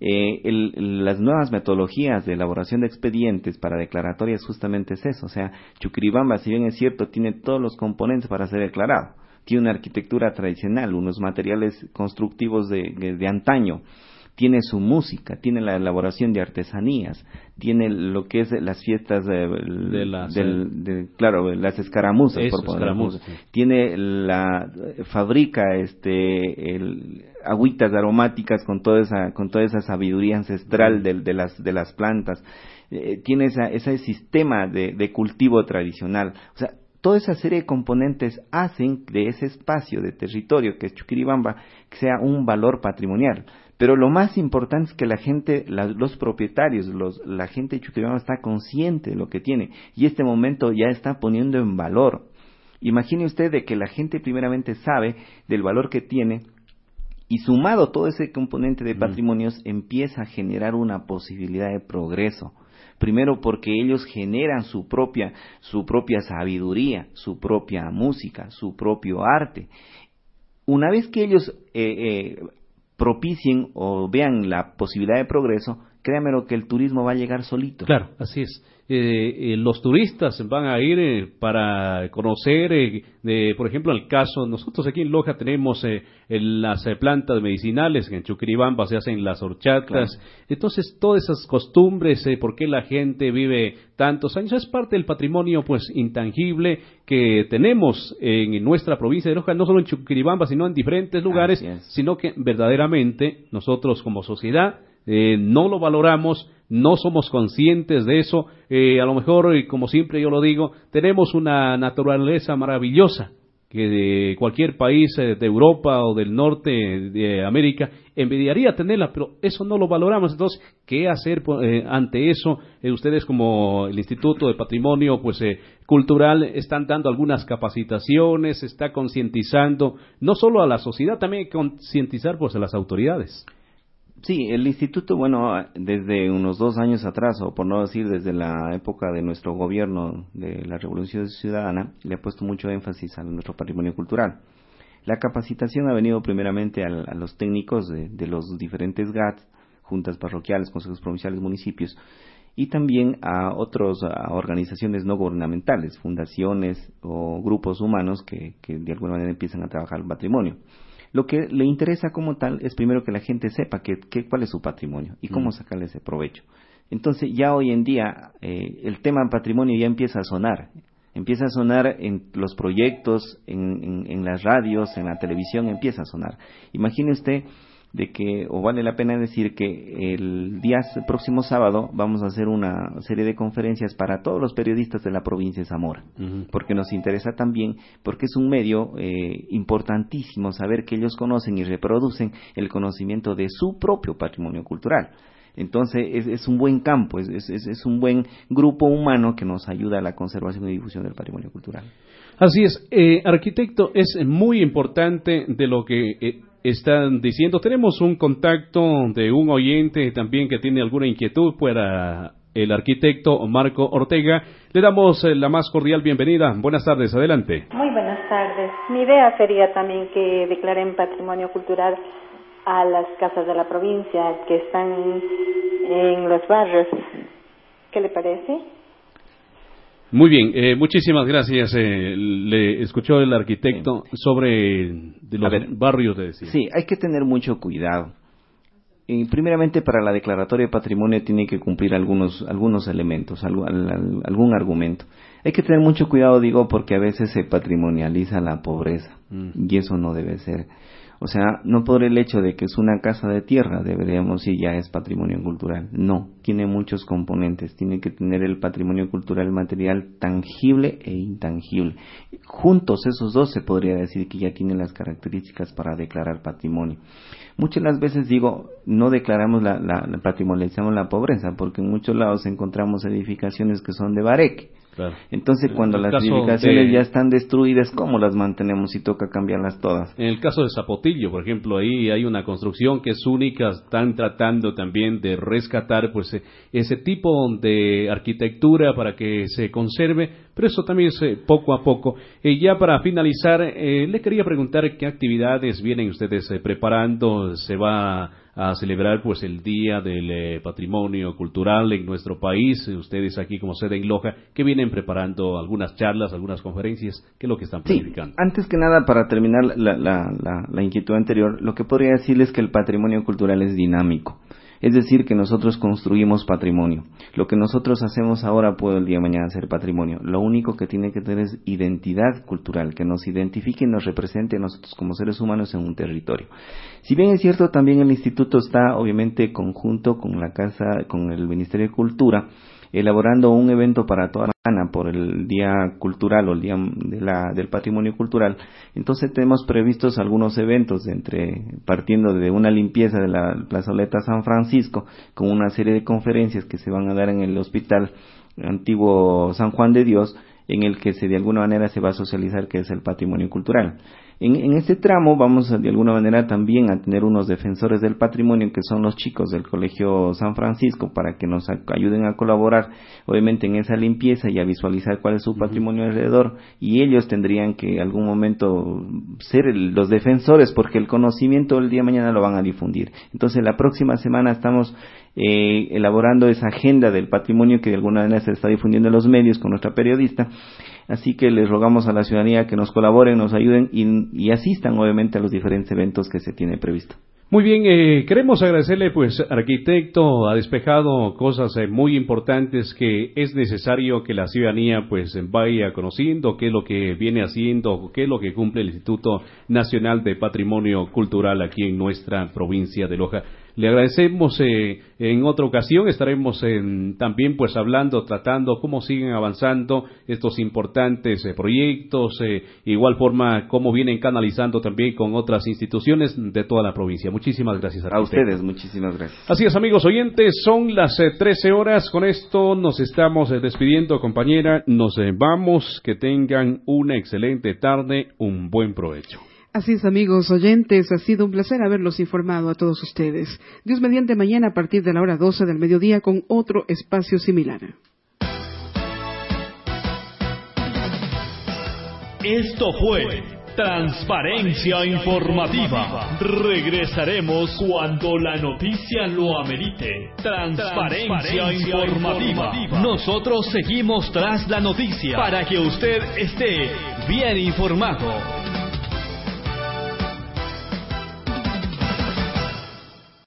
Eh, las nuevas metodologías de elaboración de expedientes para declaratorias justamente es eso, o sea, Chuquiribamba, si bien es cierto, tiene todos los componentes para ser declarado. Tiene una arquitectura tradicional, unos materiales constructivos de, de antaño, tiene su música, tiene la elaboración de artesanías, tiene lo que es las fiestas de, las, del, claro, las escaramuzas, por tiene la fabrica este el, agüitas aromáticas con toda esa con toda esa sabiduría ancestral de, de las de las plantas, eh, tiene esa, ese sistema de, de cultivo tradicional, o sea toda esa serie de componentes hacen de ese espacio de territorio que es Chuquiribamba sea un valor patrimonial. Pero lo más importante es que la gente, los propietarios, la gente de Chuquibamba está consciente de lo que tiene y este momento ya está poniendo en valor. Imagine usted de que la gente primeramente sabe del valor que tiene y sumado todo ese componente de patrimonios empieza a generar una posibilidad de progreso. Primero porque ellos generan su propia, su propia sabiduría, su propia música, su propio arte. Una vez que ellos eh, eh, propicien o vean la posibilidad de progreso, créanme que el turismo va a llegar solito. Claro, así es. Eh, eh, los turistas van a ir eh, para conocer, de, por ejemplo, el caso, nosotros aquí en Loja tenemos las plantas medicinales, en Chuquiribamba se hacen las horchatas, entonces todas esas costumbres, por qué la gente vive tantos años, es parte del patrimonio pues intangible que tenemos en nuestra provincia de Loja, no solo en Chuquiribamba, sino en diferentes lugares, sino que verdaderamente nosotros como sociedad eh, no lo valoramos, no somos conscientes de eso. Eh, a lo mejor, y como siempre yo lo digo, tenemos una naturaleza maravillosa que de cualquier país eh, de Europa o del norte de América envidiaría tenerla, pero eso no lo valoramos. Entonces, ¿qué hacer ante eso? ustedes como el Instituto de Patrimonio pues cultural están dando algunas capacitaciones, está concientizando no solo a la sociedad, también concientizar pues a las autoridades. Sí, el instituto, bueno, desde unos dos años atrás, o por no decir desde la época de nuestro gobierno de la Revolución Ciudadana, le ha puesto mucho énfasis a nuestro patrimonio cultural. La capacitación ha venido primeramente a, los técnicos de, los diferentes GATS, juntas parroquiales, consejos provinciales, municipios, y también a otras organizaciones no gubernamentales, fundaciones o grupos humanos que, que de alguna manera empiezan a trabajar el patrimonio. Lo que le interesa como tal es primero que la gente sepa que, cuál es su patrimonio y cómo mm. sacarle ese provecho. Entonces ya hoy en día eh, el tema patrimonio ya empieza a sonar, empieza a sonar en los proyectos, en, en, las radios, en la televisión, empieza a sonar. Imagine usted de que, o vale la pena decir que el día próximo sábado vamos a hacer una serie de conferencias para todos los periodistas de la provincia de Zamora, porque nos interesa también, porque es un medio eh, importantísimo saber que ellos conocen y reproducen el conocimiento de su propio patrimonio cultural. Entonces es, un buen campo, es, es, un buen grupo humano que nos ayuda a la conservación y difusión del patrimonio cultural. Así es, eh, arquitecto, es muy importante de lo que eh, están diciendo. Tenemos un contacto de un oyente también que tiene alguna inquietud para el arquitecto Marco Ortega. Le damos eh, la más cordial bienvenida. Buenas tardes, adelante. Muy buenas tardes. Mi idea sería también que declaren patrimonio cultural a las casas de la provincia que están en los barrios. ¿Qué le parece? Muy bien, eh, muchísimas gracias. Eh, le escuchó el arquitecto sobre los barrios de decir. Sí, hay que tener mucho cuidado. Y primeramente, para la declaratoria de patrimonio tiene que cumplir algunos, algunos elementos, algún, argumento. Hay que tener mucho cuidado, digo, porque a veces se patrimonializa la pobreza mm. y eso no debe ser. O sea, no por el hecho de que es una casa de tierra deberíamos decir ya es patrimonio cultural. No, tiene muchos componentes. Tiene que tener el patrimonio cultural material tangible e intangible. Juntos esos dos se podría decir que ya tienen las características para declarar patrimonio. Muchas las veces digo, no declaramos la, la, la patrimonializamos la pobreza, porque en muchos lados encontramos edificaciones que son de bareque entonces, cuando las edificaciones ya están destruidas, ¿cómo las mantenemos si toca cambiarlas todas? En el caso de Zapotillo, por ejemplo, ahí hay una construcción que es única, están tratando también de rescatar pues e, ese tipo de arquitectura para que se conserve, pero eso también es eh, poco a poco. Y ya para finalizar, eh, le quería preguntar qué actividades vienen ustedes eh, preparando, se va a celebrar pues el Día del eh, Patrimonio Cultural en nuestro país. Ustedes aquí como sede en Loja, que vienen preparando algunas charlas, algunas conferencias, ¿qué es lo que están planificando? antes que nada, para terminar la, la, la inquietud anterior, lo que podría decirles es que el patrimonio cultural es dinámico. Es decir, que nosotros construimos patrimonio. Lo que nosotros hacemos ahora puede el día de mañana ser patrimonio. Lo único que tiene que tener es identidad cultural, que nos identifique y nos represente a nosotros como seres humanos en un territorio. Si bien es cierto, también el instituto está obviamente conjunto con la casa, con el Ministerio de Cultura, elaborando un evento para toda la semana por el Día Cultural o el Día de la, del Patrimonio Cultural. Entonces tenemos previstos algunos eventos, entre partiendo de una limpieza de la plazoleta San Francisco, con una serie de conferencias que se van a dar en el Hospital Antiguo San Juan de Dios, en el que se de alguna manera se va a socializar que es el patrimonio cultural. En, este tramo vamos de alguna manera también a tener unos defensores del patrimonio que son los chicos del Colegio San Francisco para que nos ayuden a colaborar obviamente en esa limpieza y a visualizar cuál es su patrimonio alrededor y ellos tendrían que en algún momento ser los defensores porque el conocimiento el día de mañana lo van a difundir. Entonces la próxima semana estamos eh, elaborando esa agenda del patrimonio que de alguna manera se está difundiendo en los medios con nuestra periodista Así que les rogamos a la ciudadanía que nos colaboren, nos ayuden y, asistan obviamente a los diferentes eventos que se tiene previsto. Muy bien, eh, queremos agradecerle, pues, arquitecto, ha despejado cosas eh, muy importantes que es necesario que la ciudadanía, pues, vaya conociendo qué es lo que viene haciendo, qué es lo que cumple el Instituto Nacional de Patrimonio Cultural aquí en nuestra provincia de Loja. Le agradecemos eh, en otra ocasión, estaremos también pues hablando, tratando cómo siguen avanzando estos importantes eh, proyectos, eh, igual forma cómo vienen canalizando también con otras instituciones de toda la provincia. Muchísimas gracias a, a ustedes, muchísimas gracias. Así es, amigos oyentes, son las 13 horas, con esto nos estamos despidiendo, compañera, nos vamos, que tengan una excelente tarde, un buen provecho. Así es, amigos oyentes, ha sido un placer haberlos informado a todos ustedes. Dios mediante mañana a partir de la hora 12 del mediodía con otro espacio similar. Esto fue Transparencia Informativa. Regresaremos cuando la noticia lo amerite. Transparencia, informativa. Nosotros seguimos tras la noticia para que usted esté bien informado.